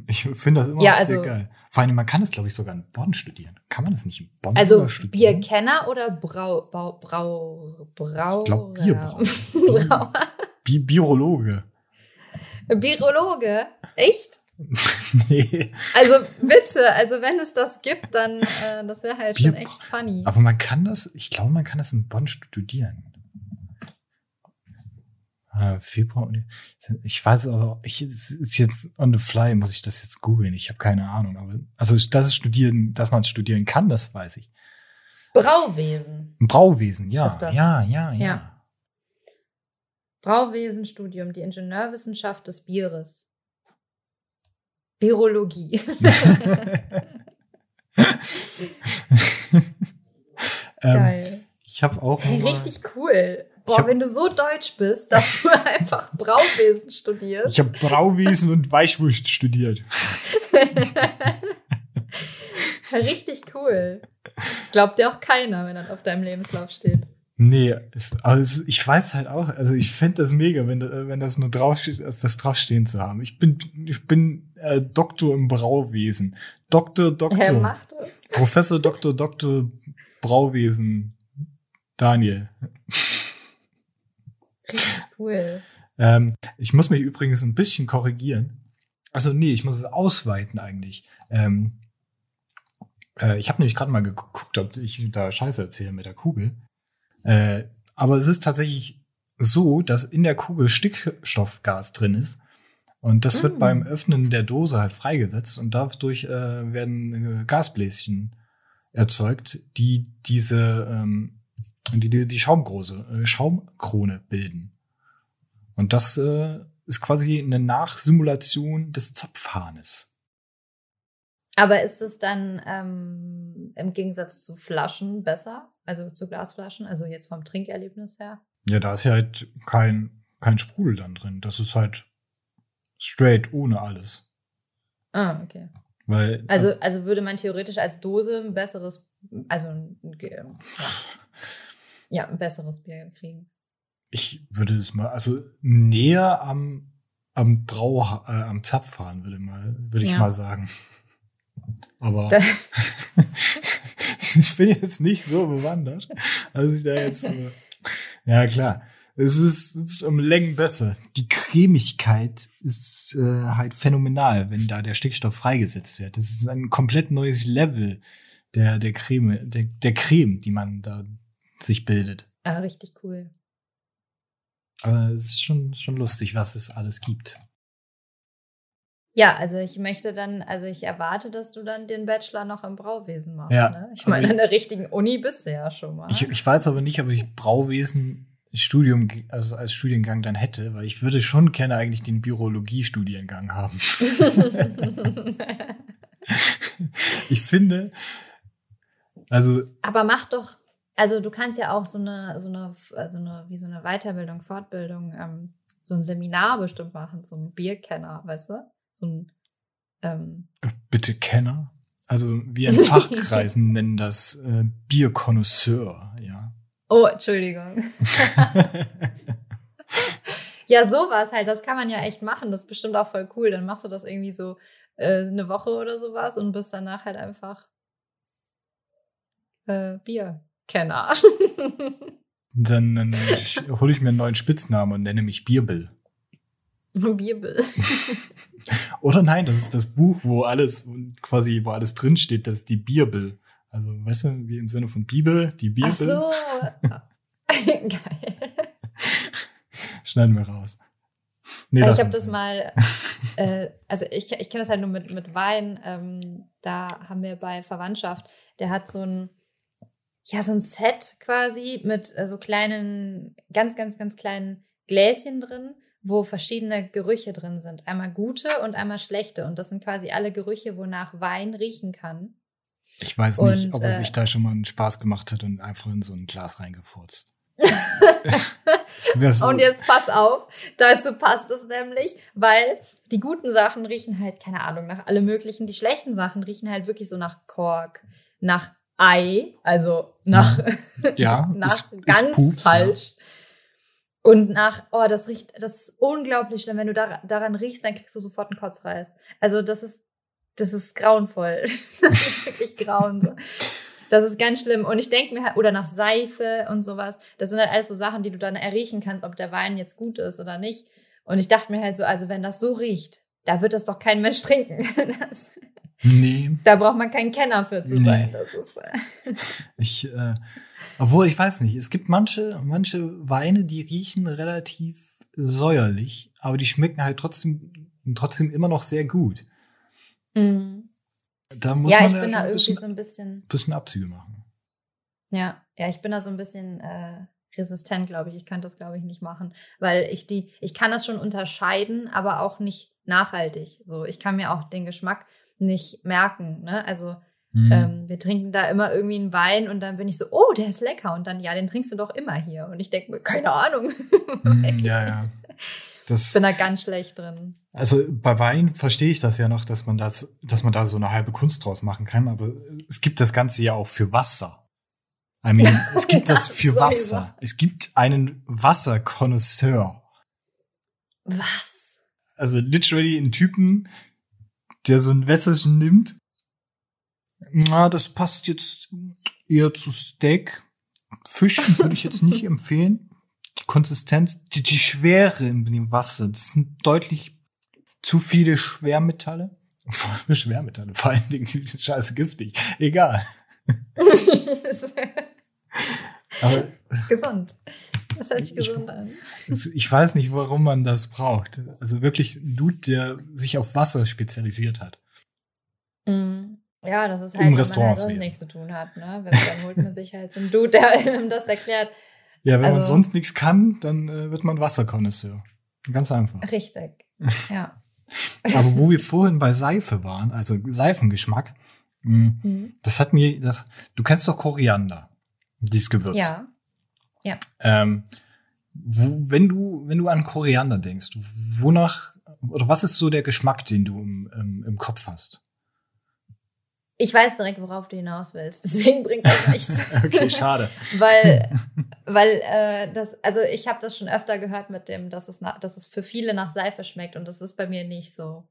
Ich finde das immer ja, also, sehr geil. Vor allem, man kann es, glaube ich, sogar in Bonn studieren. Kann man das nicht in Bonn also studieren? Also Bierkenner oder Brau, Brau, Brau, Brau Ich glaube Bierbrau. Bi Biologe. Biologe? Echt? nee. Also bitte, also wenn es das gibt, dann äh, das wäre halt Bier schon echt funny. Aber man kann das, ich glaube, man kann das in Bonn studieren. Äh, Februar, ich weiß aber, ich ist jetzt on the fly, muss ich das jetzt googeln. Ich habe keine Ahnung. Aber also, dass es studieren, dass man es studieren kann, das weiß ich. Brauwesen. Brauwesen, ja, ja, ja, ja. ja. Brauwesenstudium, die Ingenieurwissenschaft des Bieres. Virologie. Ähm, Geil. Ich habe auch. Hey, richtig cool. Boah, hab, wenn du so deutsch bist, dass du einfach Brauwesen studierst. Ich habe Brauwesen und Weichwurst studiert. richtig cool. Glaubt dir auch keiner, wenn das auf deinem Lebenslauf steht. Nee, es, also ich weiß halt auch, also ich fände das mega, wenn, wenn das nur draufsteht, das draufstehen zu haben. Ich bin, ich bin äh, Doktor im Brauwesen. Doktor, Doktor. Er macht es. Professor Doktor, Doktor Brauwesen. Daniel. Richtig cool. Ähm, ich muss mich übrigens ein bisschen korrigieren. Also nee, ich muss es ausweiten eigentlich. Ähm, äh, ich habe nämlich gerade mal geguckt, ob ich da Scheiße erzähle mit der Kugel. Äh, aber es ist tatsächlich so, dass in der Kugel Stickstoffgas drin ist. Und das mm. wird beim Öffnen der Dose halt freigesetzt und dadurch äh, werden äh, Gasbläschen erzeugt, die diese ähm, die, die, die Schaumgrose, äh, Schaumkrone bilden. Und das äh, ist quasi eine Nachsimulation des Zapfhahnes. Aber ist es dann ähm, im Gegensatz zu Flaschen besser? Also zu Glasflaschen? Also jetzt vom Trinkerlebnis her? Ja, da ist ja halt kein, kein Sprudel dann drin. Das ist halt straight ohne alles. Ah, okay. Weil, also, also würde man theoretisch als Dose ein besseres, also ja, ja, ein besseres Bier kriegen. Ich würde es mal, also näher am, am Brau, äh, am Zapf fahren, würde mal, würde ich ja. mal sagen. Aber ich bin jetzt nicht so bewandert, also ich da jetzt, äh, ja klar. Es ist, es ist um Längen besser. Die Cremigkeit ist äh, halt phänomenal, wenn da der Stickstoff freigesetzt wird. Das ist ein komplett neues Level der, der Creme, der, der Creme, die man da sich bildet. Ah, richtig cool. Aber es ist schon, schon lustig, was es alles gibt. Ja, also ich möchte dann, also ich erwarte, dass du dann den Bachelor noch im Brauwesen machst. Ja, ne? Ich meine, an der richtigen Uni bist du ja schon mal. Ich, ich weiß aber nicht, ob ich Brauwesen Studium, also als Studiengang dann hätte, weil ich würde schon gerne eigentlich den Biologie-Studiengang haben. ich finde, also. Aber mach doch, also du kannst ja auch so eine, so eine, so eine, wie so eine Weiterbildung, Fortbildung, ähm, so ein Seminar bestimmt machen zum Bierkenner, weißt du? So ein, ähm, Bitte Kenner? Also wir in Fachkreisen nennen das äh, Bierkonnoisseur, ja. Oh, Entschuldigung. ja, sowas halt, das kann man ja echt machen. Das ist bestimmt auch voll cool. Dann machst du das irgendwie so äh, eine Woche oder sowas und bist danach halt einfach äh, Bierkenner. dann, dann hole ich mir einen neuen Spitznamen und nenne mich Bierbill. Bibel. Oder nein, das ist das Buch, wo alles quasi, wo alles drinsteht, das ist die Bibel. Also, weißt du, wie im Sinne von Bibel, die Bibel. Ach so. Geil. Schneiden wir raus. Nee, ich habe das mal, äh, also ich, ich kenne das halt nur mit, mit Wein. Ähm, da haben wir bei Verwandtschaft, der hat so ein, ja, so ein Set quasi mit äh, so kleinen, ganz, ganz, ganz kleinen Gläschen drin, wo verschiedene Gerüche drin sind. Einmal gute und einmal schlechte. Und das sind quasi alle Gerüche, wonach Wein riechen kann. Ich weiß und, nicht, ob er äh, sich da schon mal einen Spaß gemacht hat und einfach in so ein Glas reingefurzt. so. Und jetzt pass auf, dazu passt es nämlich, weil die guten Sachen riechen halt, keine Ahnung, nach alle möglichen. Die schlechten Sachen riechen halt wirklich so nach Kork, nach Ei, also nach, ja, nach ist, ganz ist Pups, falsch. Ja. Und nach, oh, das riecht, das ist unglaublich schlimm. Wenn du da, daran riechst, dann kriegst du sofort einen Kotzreiß. Also das ist das ist grauenvoll. das ist wirklich grauenvoll. Das ist ganz schlimm. Und ich denke mir halt, oder nach Seife und sowas, das sind halt alles so Sachen, die du dann erriechen kannst, ob der Wein jetzt gut ist oder nicht. Und ich dachte mir halt so, also wenn das so riecht, da wird das doch kein Mensch trinken. Das, nee. Da braucht man keinen Kenner für zu nee. sein. Das ist, äh ich, äh, obwohl, ich weiß nicht, es gibt manche, manche Weine, die riechen relativ säuerlich, aber die schmecken halt trotzdem, trotzdem immer noch sehr gut. Mhm. Da muss ja, man ich ja bin da irgendwie bisschen, so ein bisschen, bisschen Abzüge machen. Ja, ja, ich bin da so ein bisschen äh, resistent, glaube ich. Ich könnte das, glaube ich, nicht machen, weil ich die, ich kann das schon unterscheiden, aber auch nicht nachhaltig. So, ich kann mir auch den Geschmack nicht merken. Ne? Also mhm. ähm, wir trinken da immer irgendwie einen Wein und dann bin ich so, oh, der ist lecker und dann ja, den trinkst du doch immer hier und ich denke mir, keine Ahnung. Mhm, ja, ja. Das, ich bin da ganz schlecht drin. Also bei Wein verstehe ich das ja noch, dass man das, dass man da so eine halbe Kunst draus machen kann, aber es gibt das Ganze ja auch für Wasser. I mean, es gibt das, das für Wasser. Es gibt einen Wasserkonnoisseur. Was? Also literally einen Typen, der so ein Wässerchen nimmt. Na, das passt jetzt eher zu Steak. Fisch würde ich jetzt nicht empfehlen. Konsistenz, die, die Schwere in dem Wasser, das sind deutlich zu viele Schwermetalle. Schwermetalle, vor allen Dingen, die sind scheiße giftig. Egal. Aber, gesund. Das hört sich gesund an. Ich weiß nicht, warum man das braucht. Also wirklich ein Dude, der sich auf Wasser spezialisiert hat. Mm. Ja, das ist halt, Im wenn man halt sonst nichts zu tun hat. Ne? Wenn, dann holt man sich halt so einen Dude, der einem das erklärt. Ja, wenn also, man sonst nichts kann, dann äh, wird man Wasserkonnoisseur. Ganz einfach. Richtig. Ja. Aber wo wir vorhin bei Seife waren, also Seifengeschmack, mh, mm, mhm. das hat mir das. Du kennst doch Koriander, dieses Gewürz. Ja. Ja. Ähm, wo, wenn du wenn du an Koriander denkst, wonach oder was ist so der Geschmack, den du im, im, im Kopf hast? Ich weiß direkt, worauf du hinaus willst. Deswegen bringt das nichts. okay, schade. weil, weil äh, das, also ich habe das schon öfter gehört mit dem, dass es, na, dass es für viele nach Seife schmeckt und das ist bei mir nicht so.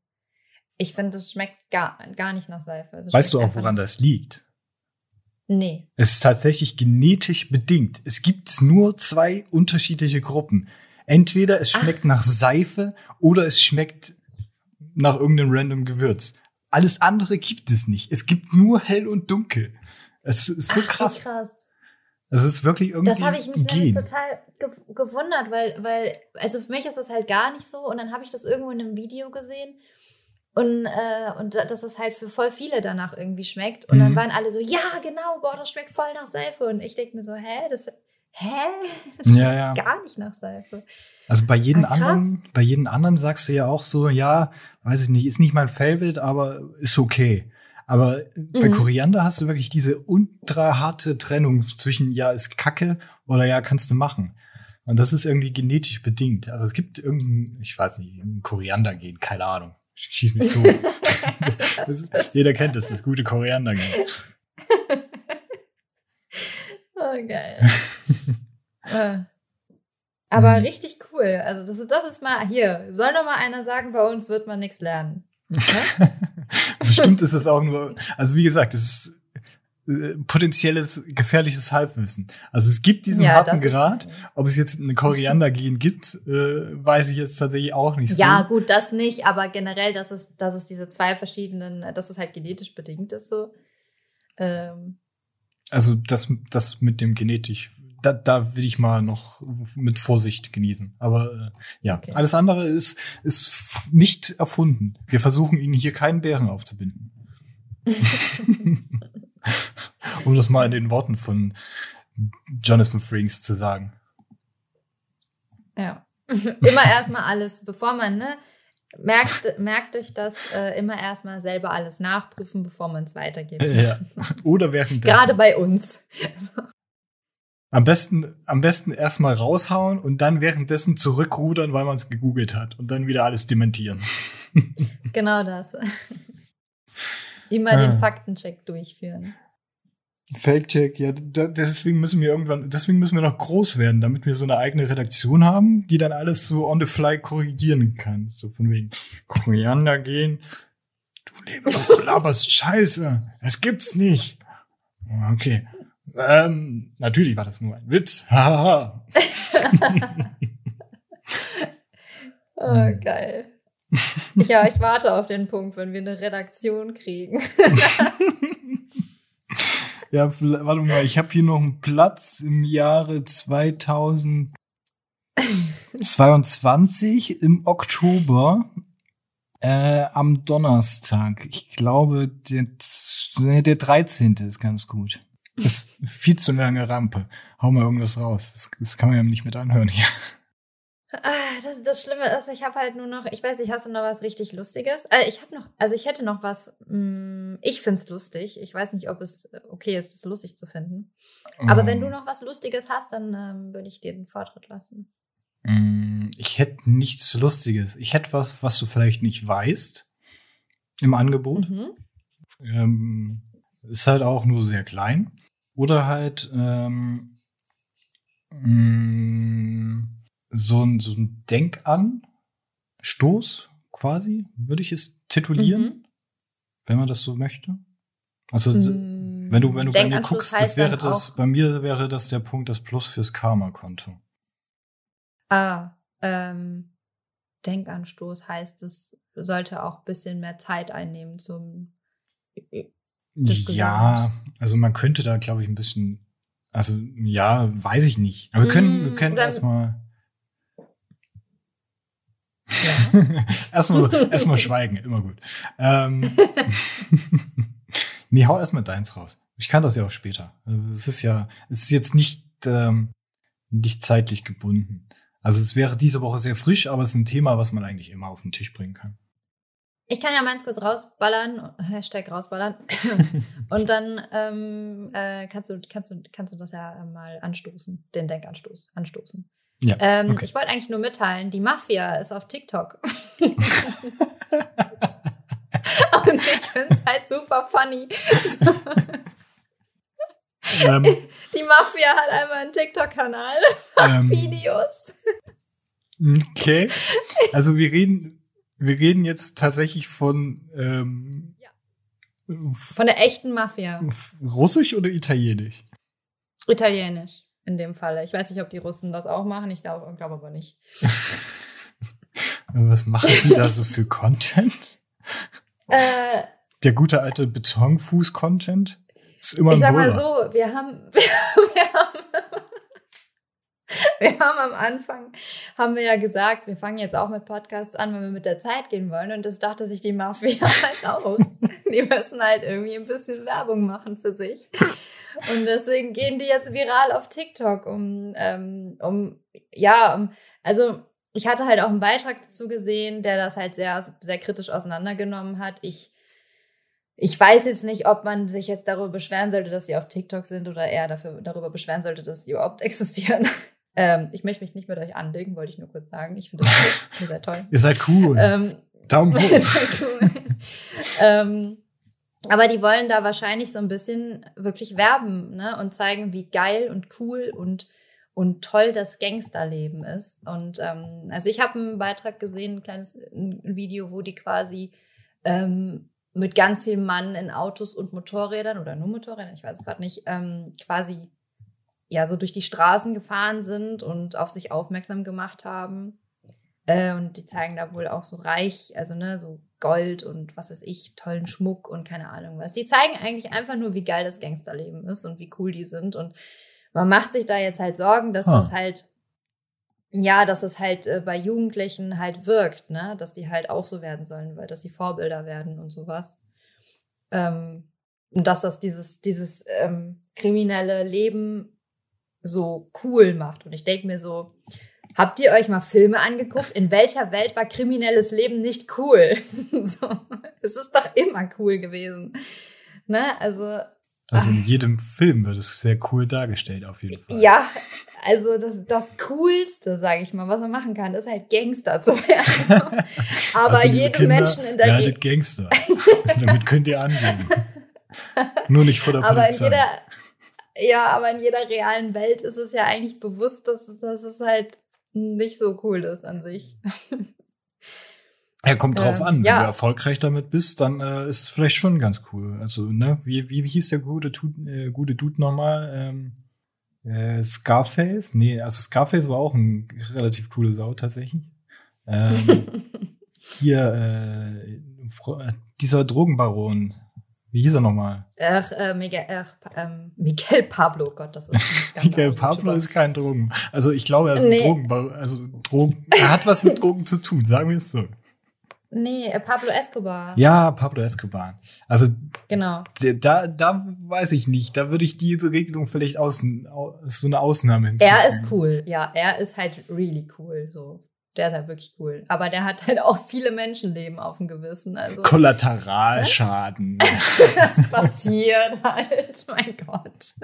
Ich finde, es schmeckt gar, gar nicht nach Seife. Also weißt du auch, woran das liegt? Nee. Es ist tatsächlich genetisch bedingt. Es gibt nur zwei unterschiedliche Gruppen. Entweder es schmeckt Ach. nach Seife oder es schmeckt nach irgendeinem random Gewürz. Alles andere gibt es nicht. Es gibt nur hell und dunkel. Es ist so Ach, krass. krass. Es ist wirklich irgendwie. Das habe ich mich nämlich total ge gewundert, weil, weil, also für mich ist das halt gar nicht so. Und dann habe ich das irgendwo in einem Video gesehen. Und, äh, und dass es halt für voll viele danach irgendwie schmeckt. Und mhm. dann waren alle so, ja, genau, boah, das schmeckt voll nach Seife. Und ich denke mir so, hä, das hä? Das schmeckt ja, ja. gar nicht nach Seife. Also bei jedem anderen, bei jedem anderen sagst du ja auch so, ja, weiß ich nicht, ist nicht mein Favorite, aber ist okay. Aber bei mhm. Koriander hast du wirklich diese ultra harte Trennung zwischen ja, ist Kacke oder ja, kannst du machen. Und das ist irgendwie genetisch bedingt. Also es gibt irgendein, ich weiß nicht, ein Koriander gehen, keine Ahnung. Schieß mich tot. jeder kennt es, das gute Koriander. Oh, geil. äh. Aber mhm. richtig cool. Also das ist, das ist mal hier. Soll noch mal einer sagen, bei uns wird man nichts lernen. Ne? Bestimmt ist es auch nur, also wie gesagt, es ist äh, potenzielles gefährliches Halbwissen. Also es gibt diesen ja, harten Grad. Ob es jetzt eine Koriander-Gen gibt, äh, weiß ich jetzt tatsächlich auch nicht. Ja, so. gut, das nicht, aber generell, dass es, dass es diese zwei verschiedenen, dass es halt genetisch bedingt ist so. Ähm, also das, das mit dem genetisch, da, da will ich mal noch mit Vorsicht genießen. Aber äh, ja, okay. alles andere ist, ist nicht erfunden. Wir versuchen ihnen hier keinen Bären aufzubinden. um das mal in den Worten von Jonathan Frinks zu sagen. Ja. Immer erstmal alles, bevor man, ne, Merkt, merkt euch das äh, immer erstmal selber alles nachprüfen, bevor man es weitergibt. Ja. Oder währenddessen. Gerade bei uns. Am besten, am besten erstmal raushauen und dann währenddessen zurückrudern, weil man es gegoogelt hat und dann wieder alles dementieren. genau das. Immer ah. den Faktencheck durchführen. Fake-Check, ja, deswegen müssen wir irgendwann, deswegen müssen wir noch groß werden, damit wir so eine eigene Redaktion haben, die dann alles so on the fly korrigieren kann. So von wegen Koriander gehen. Du du laberst Scheiße. Das gibt's nicht. Okay. Ähm, natürlich war das nur ein Witz. Haha. oh, geil. Ja, ich warte auf den Punkt, wenn wir eine Redaktion kriegen. Ja, warte mal, ich habe hier noch einen Platz im Jahre 2022 im Oktober äh, am Donnerstag. Ich glaube, der, der 13. ist ganz gut. Das ist viel zu lange Rampe. Hau mal irgendwas raus. Das, das kann man ja nicht mit anhören hier. Ah, das, das Schlimme ist, ich habe halt nur noch, ich weiß nicht, hast du noch was richtig Lustiges? Äh, ich habe noch, also ich hätte noch was, mh, mm, ich find's lustig. Ich weiß nicht, ob es okay ist, es lustig zu finden. Aber wenn du mm. noch was Lustiges hast, dann ähm, würde ich dir den Vortritt lassen. Mm, ich hätte nichts Lustiges. Ich hätte was, was du vielleicht nicht weißt im Angebot. Mhm. Ähm, ist halt auch nur sehr klein. Oder halt, ähm, mh, so ein, so ein Denkanstoß quasi, würde ich es titulieren, mhm. wenn man das so möchte. Also mhm. wenn du wenn du bei mir guckst, das wäre das bei mir wäre das der Punkt das Plus fürs Karma-Konto. Ah, ähm, Denkanstoß heißt, es sollte auch ein bisschen mehr Zeit einnehmen zum ja, also man könnte da, glaube ich, ein bisschen, also ja, weiß ich nicht. Aber wir können, wir mm, können erstmal ja. erstmal, erstmal schweigen, immer gut. Ähm, nee, hau erstmal deins raus. Ich kann das ja auch später. Es ist ja, es ist jetzt nicht, ähm, nicht zeitlich gebunden. Also es wäre diese Woche sehr frisch, aber es ist ein Thema, was man eigentlich immer auf den Tisch bringen kann. Ich kann ja meins kurz rausballern, Hashtag rausballern. Und dann ähm, äh, kannst, du, kannst, du, kannst du das ja mal anstoßen, den Denkanstoß anstoßen. Ja, ähm, okay. Ich wollte eigentlich nur mitteilen, die Mafia ist auf TikTok. Und ich finde es halt super funny. ähm, die Mafia hat einmal einen TikTok-Kanal, ähm, Videos. Okay. Also wir reden, wir reden jetzt tatsächlich von ähm, ja. von der echten Mafia. Russisch oder Italienisch? Italienisch in dem Falle. Ich weiß nicht, ob die Russen das auch machen. Ich glaube glaub aber nicht. Was machen die da so für Content? Äh, Der gute alte Betonfuß-Content ist immer Ich sag mal so, wir haben, wir haben, wir haben am Anfang, haben wir ja gesagt, wir fangen jetzt auch mit Podcasts an, wenn wir mit der Zeit gehen wollen. Und das dachte sich die Mafia halt auch. Die müssen halt irgendwie ein bisschen Werbung machen für sich. Und deswegen gehen die jetzt viral auf TikTok, um, ähm, um ja, um, also ich hatte halt auch einen Beitrag dazu gesehen, der das halt sehr, sehr kritisch auseinandergenommen hat. Ich, ich weiß jetzt nicht, ob man sich jetzt darüber beschweren sollte, dass sie auf TikTok sind oder eher dafür, darüber beschweren sollte, dass sie überhaupt existieren. Ähm, ich möchte mich nicht mit euch anlegen, wollte ich nur kurz sagen. Ich finde das cool. Ihr seid toll. Ihr seid cool. Ähm, Daumen hoch. Ihr seid cool. ähm, aber die wollen da wahrscheinlich so ein bisschen wirklich werben ne? und zeigen, wie geil und cool und, und toll das Gangsterleben ist. Und ähm, also ich habe einen Beitrag gesehen, ein kleines ein Video, wo die quasi ähm, mit ganz vielen Mann in Autos und Motorrädern oder nur Motorrädern, ich weiß es gerade nicht, ähm, quasi ja so durch die Straßen gefahren sind und auf sich aufmerksam gemacht haben. Äh, und die zeigen da wohl auch so reich, also ne, so Gold und was weiß ich, tollen Schmuck und keine Ahnung was. Die zeigen eigentlich einfach nur, wie geil das Gangsterleben ist und wie cool die sind. Und man macht sich da jetzt halt Sorgen, dass ah. das halt, ja, dass es halt äh, bei Jugendlichen halt wirkt, ne? Dass die halt auch so werden sollen, weil dass sie Vorbilder werden und sowas. Ähm, und dass das dieses, dieses ähm, kriminelle Leben so cool macht. Und ich denke mir so, Habt ihr euch mal Filme angeguckt? In welcher Welt war kriminelles Leben nicht cool? so, es ist doch immer cool gewesen. Ne? Also. Also in jedem Film wird es sehr cool dargestellt, auf jeden Fall. Ja, also das, das Coolste, sage ich mal, was man machen kann, ist halt Gangster zu werden. So. Aber also, jedem Kinder, Menschen in der Werdet Gangster. Damit könnt ihr angehen. Nur nicht vor der aber Polizei. In jeder, ja, aber in jeder realen Welt ist es ja eigentlich bewusst, dass, dass es halt nicht so cool ist an sich. Ja, kommt drauf ähm, an. Wenn ja. du erfolgreich damit bist, dann äh, ist es vielleicht schon ganz cool. Also, ne, wie, wie, wie hieß der gute, äh, gute Dude nochmal? Ähm, äh, Scarface? Nee, also Scarface war auch ein relativ coole Sau tatsächlich. Ähm, hier, äh, dieser Drogenbaron, wie hieß er nochmal? Ach, äh, Miguel, ach, ähm, Miguel Pablo, Gott, das ist ein Miguel Pablo ist kein Drogen. Also ich glaube, er ist nee. ein Drogen, also Drogen, er hat was mit Drogen zu tun, sagen wir es so. Nee, äh, Pablo Escobar. Ja, Pablo Escobar. Also genau. Da, da weiß ich nicht. Da würde ich diese Regelung vielleicht außen, so eine Ausnahme Er ist cool, ja. Er ist halt really cool. So. Der ist halt wirklich cool. Aber der hat halt auch viele Menschenleben auf dem Gewissen. Also, Kollateralschaden. das passiert halt, mein Gott.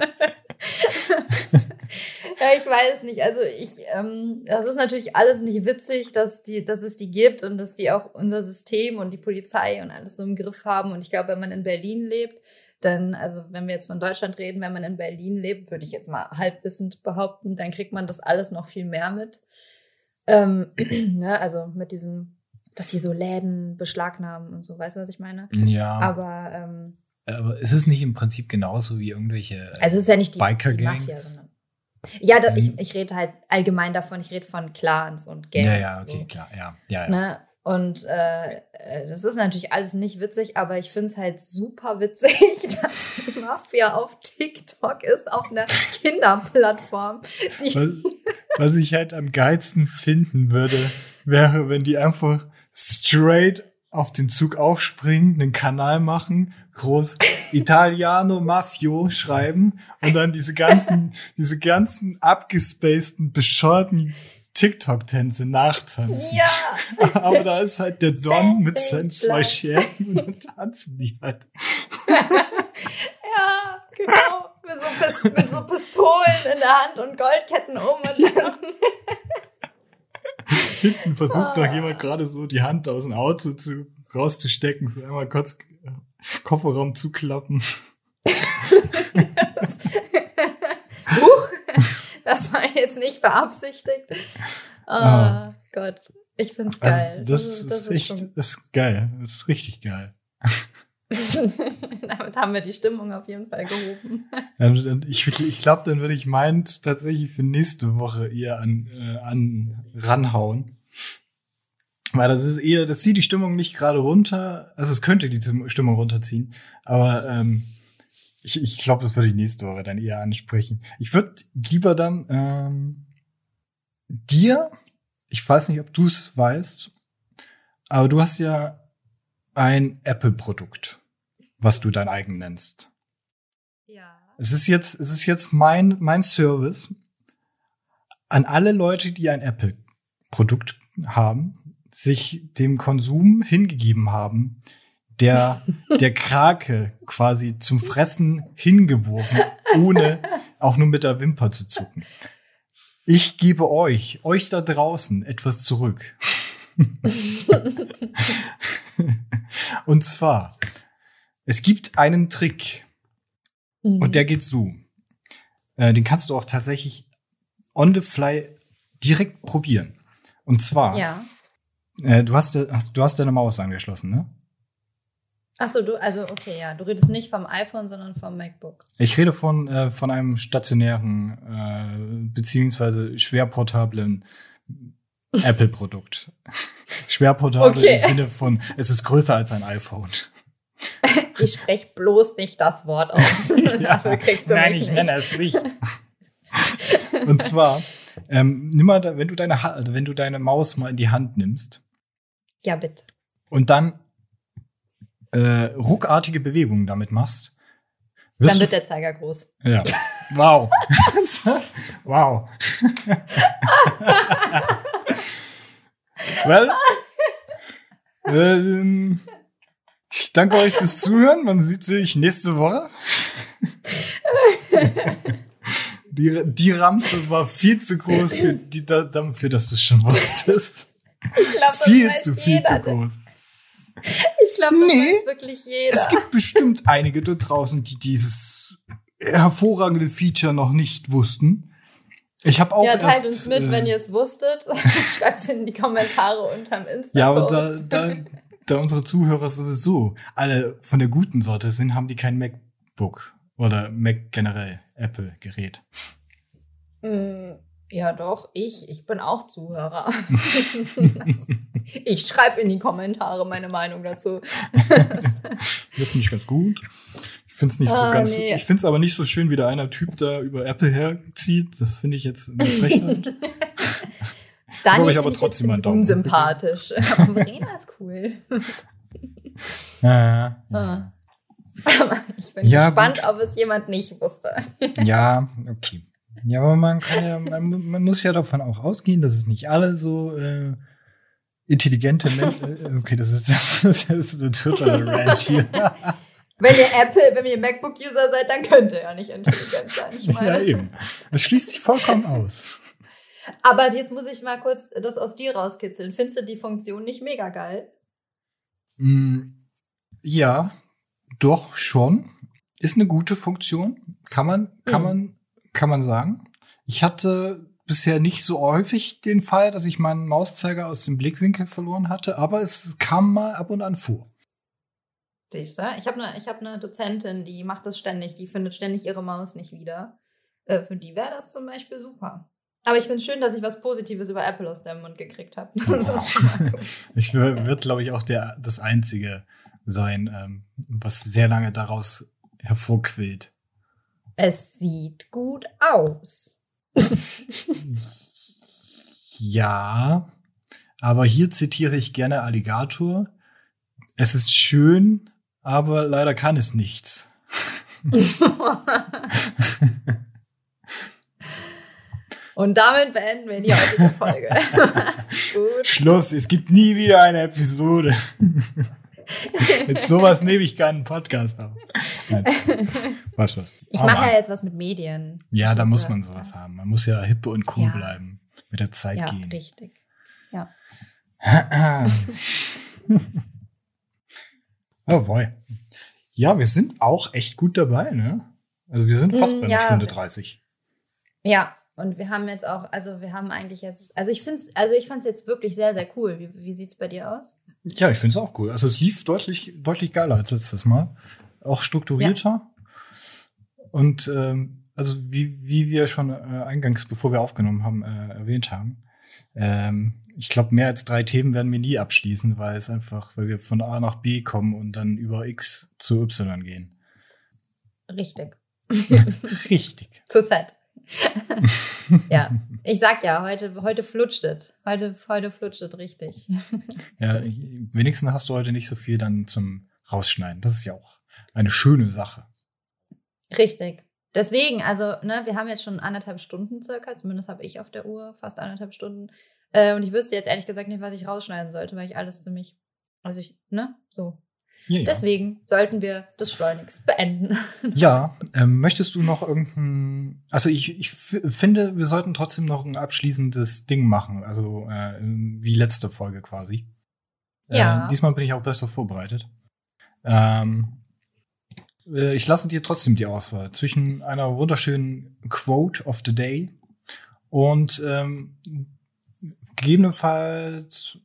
ja, ich weiß nicht. Also ich, ähm, das ist natürlich alles nicht witzig, dass die, dass es die gibt und dass die auch unser System und die Polizei und alles so im Griff haben. Und ich glaube, wenn man in Berlin lebt, dann, also wenn wir jetzt von Deutschland reden, wenn man in Berlin lebt, würde ich jetzt mal halbwissend behaupten, dann kriegt man das alles noch viel mehr mit. Ähm, ne, also mit diesem, dass sie so Läden beschlagnahmen und so, weißt du, was ich meine? Ja. Aber, ähm, aber ist es nicht im Prinzip genauso wie irgendwelche also es ist ja nicht die, Biker-Gangs? Ja, da, ich, ich rede halt allgemein davon, ich rede von Clans und Gangs. Ja, ja, okay, so. klar, ja. ja, ja. Ne? Und äh, äh, das ist natürlich alles nicht witzig, aber ich finde es halt super witzig, dass Mafia auf TikTok ist, auf einer Kinderplattform. Was, was ich halt am geilsten finden würde, wäre, wenn die einfach straight auf den Zug aufspringen, einen Kanal machen, groß Italiano Mafio schreiben und dann diese ganzen, diese ganzen abgespaceden, bescheuerten TikTok-Tänze nachtanzen. Ja. Aber da ist halt der Don mit seinen zwei Scherben und dann tanzen die halt. ja, genau. Mit so, mit so, Pistolen in der Hand und Goldketten um und dann. Hinten versucht oh. noch jemand gerade so die Hand aus dem Auto zu, rauszustecken, so einmal kurz Kofferraum zuklappen. Das war jetzt nicht beabsichtigt. Oh ah. Gott, ich find's also, geil. Also das, das, das, ist, echt, das ist geil. Das ist richtig geil. Damit haben wir die Stimmung auf jeden Fall gehoben. ich ich glaube, dann würde ich meins tatsächlich für nächste Woche eher an, äh, an ranhauen. Weil das ist eher, das zieht die Stimmung nicht gerade runter. Also es könnte die Stimmung runterziehen. Aber ähm, ich, ich glaube, das würde ich nächste Woche dann eher ansprechen. Ich würde lieber dann ähm, dir, ich weiß nicht, ob du es weißt, aber du hast ja ein Apple-Produkt, was du dein eigen nennst. Ja. Es ist jetzt, es ist jetzt mein, mein Service an alle Leute, die ein Apple-Produkt haben, sich dem Konsum hingegeben haben, der, der Krake quasi zum Fressen hingeworfen, ohne auch nur mit der Wimper zu zucken. Ich gebe euch, euch da draußen etwas zurück. und zwar, es gibt einen Trick mhm. und der geht so. Äh, den kannst du auch tatsächlich on the fly direkt probieren. Und zwar, ja. äh, du, hast, du hast deine Maus angeschlossen, ne? Achso, du, also okay, ja, du redest nicht vom iPhone, sondern vom MacBook. Ich rede von, äh, von einem stationären, äh, beziehungsweise schwerportablen Apple-Produkt. Schwerportabel okay. im Sinne von, es ist größer als ein iPhone. Ich spreche bloß nicht das Wort aus. ja, Dafür kriegst du nein, ich nicht. nenne es nicht. Und zwar, ähm, nimm mal, wenn du deine, wenn du deine Maus mal in die Hand nimmst. Ja, bitte. Und dann äh, ruckartige Bewegungen damit machst. Dann wird der Zeiger groß. Ja. Wow. wow. well, ähm, ich danke euch fürs Zuhören. Man sieht sich nächste Woche. die, die Rampe war viel zu groß für, die, dafür, dass du schon wusstest. Ich glaube, viel zu viel zu groß. Ich glaube, das nee, weiß wirklich jeder. Es gibt bestimmt einige da draußen, die dieses hervorragende Feature noch nicht wussten. Ich habe auch Ja, teilt erst, uns mit, äh, wenn ihr es wusstet. Schreibt es in die Kommentare unterm Instagram. Ja, aber da, da, da unsere Zuhörer sowieso alle von der guten Sorte sind, haben die kein MacBook oder Mac generell, Apple-Gerät. Mm, ja, doch, ich. Ich bin auch Zuhörer. ich schreibe in die Kommentare meine Meinung dazu. das finde ich ganz gut. Ich finde es nicht so ah, ganz. Nee. Ich finde es aber nicht so schön, wie der einer Typ da über Apple herzieht. Das finde ich jetzt eine Frechheit. Daniel ich aber trotzdem mal unsympathisch. aber Verena ist cool. ja, ja. Ah. Aber ich bin ja, gespannt, gut. ob es jemand nicht wusste. ja, okay. Ja, aber man kann ja, man, man, muss ja davon auch ausgehen, dass es nicht alle so äh, intelligente Menschen. Äh, okay, das ist, das ist eine totale Ranch hier. Wenn ihr Apple, wenn ihr MacBook-User seid, dann könnt ihr ja nicht intelligent sein. Ich meine. Ja, eben. Das schließt sich vollkommen aus. Aber jetzt muss ich mal kurz das aus dir rauskitzeln. Findest du die Funktion nicht mega geil? Mm, ja, doch schon. Ist eine gute Funktion. Kann man, kann mhm. man kann man sagen. Ich hatte bisher nicht so häufig den Fall, dass ich meinen Mauszeiger aus dem Blickwinkel verloren hatte, aber es kam mal ab und an vor. Siehst du, ich habe eine hab ne Dozentin, die macht das ständig, die findet ständig ihre Maus nicht wieder. Äh, für die wäre das zum Beispiel super. Aber ich finde es schön, dass ich was Positives über Apple aus dem Mund gekriegt habe. ich wird, glaube ich, auch der, das Einzige sein, ähm, was sehr lange daraus hervorquillt. Es sieht gut aus. ja, aber hier zitiere ich gerne Alligator. Es ist schön, aber leider kann es nichts. Und damit beenden wir die heutige Folge. Schluss, es gibt nie wieder eine Episode. Mit sowas nehme ich keinen Podcast auf. Nein. Was was. Ich mache ja jetzt was mit Medien. Ja, da muss man sowas ja. haben. Man muss ja hip und cool ja. bleiben. Mit der Zeit ja, gehen. Ja, richtig. Ja. oh boy. Ja, wir sind auch echt gut dabei, ne? Also wir sind fast mm, bei einer Stunde 30. Ja, und wir haben jetzt auch, also wir haben eigentlich jetzt, also ich finde es, also ich fand es jetzt wirklich sehr, sehr cool. Wie, wie sieht es bei dir aus? Ja, ich finde es auch cool. Also es lief deutlich, deutlich geiler als letztes Mal. Auch strukturierter. Ja. Und ähm, also wie, wie wir schon äh, eingangs, bevor wir aufgenommen haben, äh, erwähnt haben, ähm, ich glaube, mehr als drei Themen werden wir nie abschließen, weil es einfach, weil wir von A nach B kommen und dann über X zu Y gehen. Richtig. Richtig. Zur Zeit. ja, ich sag ja, heute, heute flutscht es. Heute, heute flutscht es richtig. ja, wenigstens hast du heute nicht so viel dann zum Rausschneiden. Das ist ja auch eine schöne Sache. Richtig. Deswegen, also, ne, wir haben jetzt schon anderthalb Stunden circa, zumindest habe ich auf der Uhr fast anderthalb Stunden. Äh, und ich wüsste jetzt ehrlich gesagt nicht, was ich rausschneiden sollte, weil ich alles ziemlich, also ich, ne, so ja, ja. Deswegen sollten wir das schleunigst beenden. Ja, ähm, möchtest du noch irgendein, also ich, ich finde, wir sollten trotzdem noch ein abschließendes Ding machen, also äh, wie letzte Folge quasi. Äh, ja. Äh, diesmal bin ich auch besser vorbereitet. Ähm, äh, ich lasse dir trotzdem die Auswahl zwischen einer wunderschönen Quote of the Day und ähm, gegebenenfalls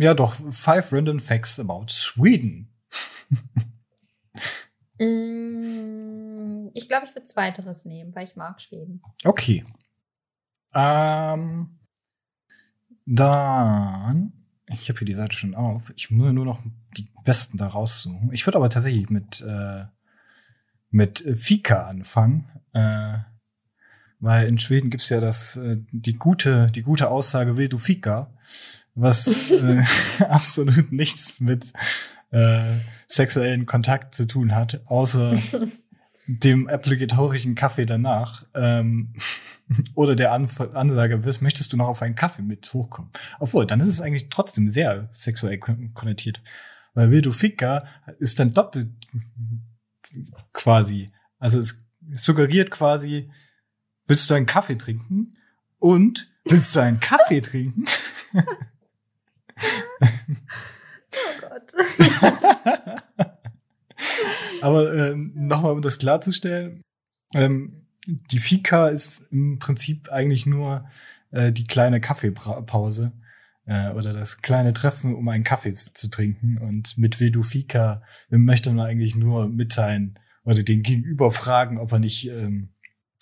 ja, doch, five random facts about Sweden. Mm, ich glaube, ich würde zweiteres nehmen, weil ich mag Schweden. Okay. Ähm, dann, ich habe hier die Seite schon auf. Ich muss nur noch die besten da raussuchen. Ich würde aber tatsächlich mit äh, mit Fika anfangen, äh, weil in Schweden gibt's ja das äh, die gute die gute Aussage will du Fika was äh, absolut nichts mit äh, sexuellen Kontakt zu tun hat, außer dem obligatorischen Kaffee danach. Ähm, oder der An Ansage, möchtest du noch auf einen Kaffee mit hochkommen? Obwohl, dann ist es eigentlich trotzdem sehr sexuell konnotiert. Weil Wildo Ficker ist dann doppelt quasi. Also es suggeriert quasi, willst du einen Kaffee trinken? Und willst du einen Kaffee trinken? Aber ähm, nochmal, um das klarzustellen, ähm, die Fika ist im Prinzip eigentlich nur äh, die kleine Kaffeepause äh, oder das kleine Treffen, um einen Kaffee zu trinken. Und mit Vedu Fika möchte man eigentlich nur mitteilen oder den Gegenüber fragen, ob er nicht ähm,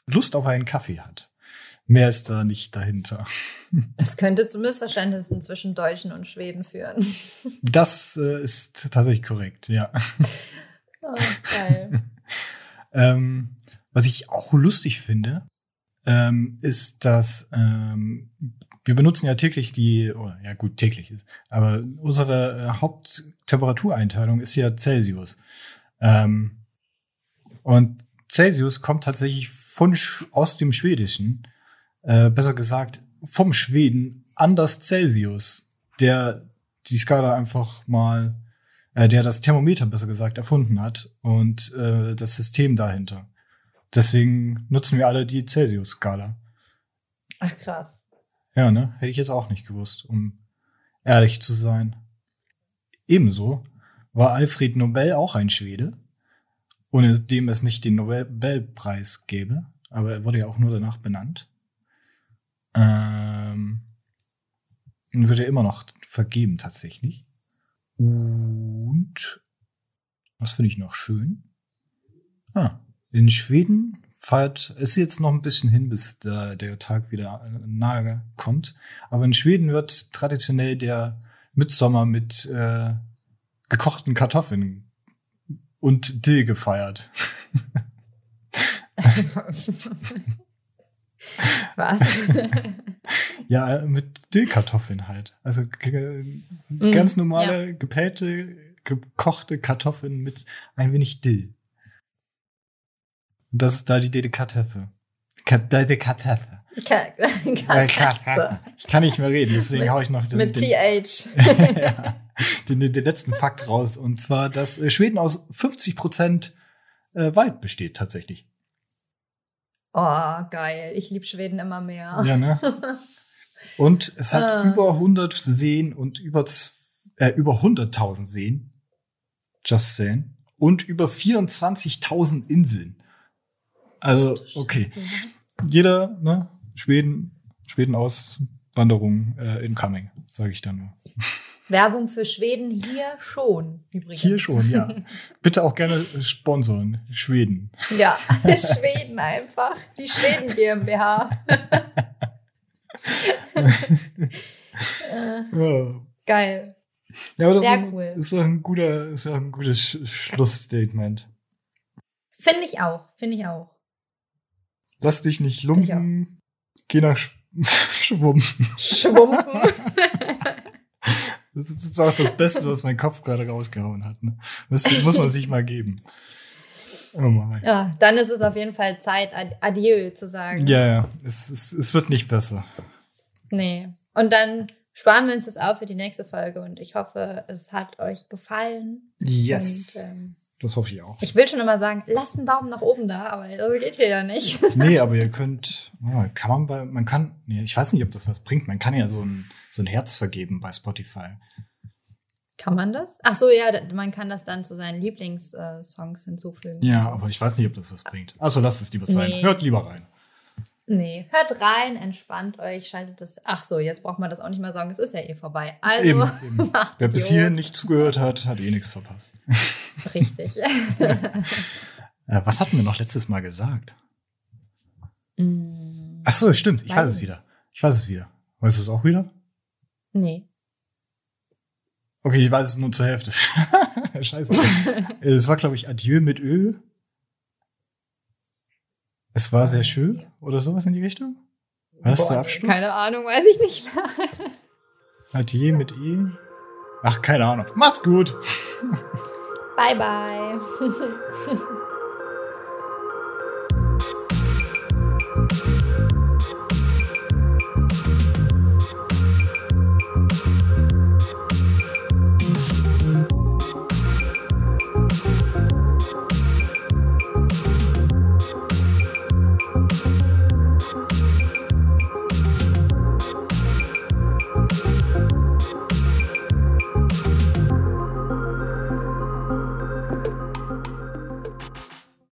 Lust auf einen Kaffee hat. Mehr ist da nicht dahinter. Das könnte zu Missverständnissen zwischen Deutschen und Schweden führen. Das äh, ist tatsächlich korrekt, ja. Oh, geil. ähm, was ich auch lustig finde, ähm, ist, dass ähm, wir benutzen ja täglich die, oh, ja gut, täglich ist, aber unsere äh, Haupttemperatureinteilung ist ja Celsius. Ähm, und Celsius kommt tatsächlich von aus dem Schwedischen äh, besser gesagt, vom Schweden Anders Celsius, der die Skala einfach mal, äh, der das Thermometer besser gesagt erfunden hat und äh, das System dahinter. Deswegen nutzen wir alle die Celsius-Skala. Ach krass. Ja, ne? Hätte ich jetzt auch nicht gewusst, um ehrlich zu sein. Ebenso war Alfred Nobel auch ein Schwede, ohne dem es nicht den Nobelpreis gäbe, aber er wurde ja auch nur danach benannt. Ähm, wird er immer noch vergeben tatsächlich. Und was finde ich noch schön? Ah, in Schweden feiert, es ist jetzt noch ein bisschen hin, bis der, der Tag wieder nahe kommt. Aber in Schweden wird traditionell der Mitsommer mit äh, gekochten Kartoffeln und Dill gefeiert. Was? ja, mit Dillkartoffeln halt. Also mhm. ganz normale, ja. gepellte, gekochte Kartoffeln mit ein wenig Dill. Und das ist da die Delikatesse. Delikatesse. Ich kann nicht mehr reden, deswegen haue ich noch den, mit den, TH. ja, den, den, letzten Fakt raus. Und zwar, dass äh, Schweden aus 50 Prozent äh, Wald besteht tatsächlich. Oh, geil. Ich liebe Schweden immer mehr. Ja, ne? Und es hat ah. über 100 Seen und über, äh, über 100.000 Seen. Just saying. und über 24.000 Inseln. Also, okay. Jeder, ne? Schweden, Schweden Auswanderung äh, incoming, sage ich dann nur. Werbung für Schweden hier schon, übrigens. Hier schon, ja. Bitte auch gerne sponsoren. Schweden. Ja, Schweden einfach. Die Schweden GmbH. äh, ja. Geil. Ja, aber das Sehr ist, cool. ist ein guter, ist ein gutes Schlussstatement. Finde ich auch, finde ich auch. Lass dich nicht lumpen. Geh nach Sch Schwumpen. Schwumpen. Das ist auch das Beste, was mein Kopf gerade rausgehauen hat. Ne? Das muss man sich mal geben. Oh mein. Ja, dann ist es auf jeden Fall Zeit, Adieu zu sagen. Ja, ja, es, es, es wird nicht besser. Nee. Und dann sparen wir uns das auf für die nächste Folge und ich hoffe, es hat euch gefallen. Yes. Und, ähm, das hoffe ich auch. Ich will schon immer sagen, lasst einen Daumen nach oben da, aber das geht hier ja nicht. nee, aber ihr könnt, kann man bei, man kann, nee, ich weiß nicht, ob das was bringt. Man kann ja so ein, so ein Herz vergeben bei Spotify. Kann man das? Ach so, ja, man kann das dann zu seinen Lieblingssongs hinzufügen. Ja, aber ich weiß nicht, ob das was bringt. Also lasst es lieber sein. Nee. Hört lieber rein. Nee, hört rein, entspannt euch, schaltet das. Ach so, jetzt braucht man das auch nicht mehr sagen, es ist ja eh vorbei. Also, eben, eben. wer bis hierhin nicht zugehört hat, hat eh nichts verpasst. Richtig. Was hatten wir noch letztes Mal gesagt? Mm, Ach so, stimmt, ich weiß, weiß es wieder. Ich weiß es wieder. Weißt du es auch wieder? Nee. Okay, ich weiß es nur zur Hälfte. Scheiße. es war, glaube ich, Adieu mit Öl. Es war sehr schön oder sowas in die Richtung? War das Boah, der Abschluss? Keine Ahnung, weiß ich nicht mehr. Adieu mit E. Ach, keine Ahnung. Macht's gut. Bye, bye.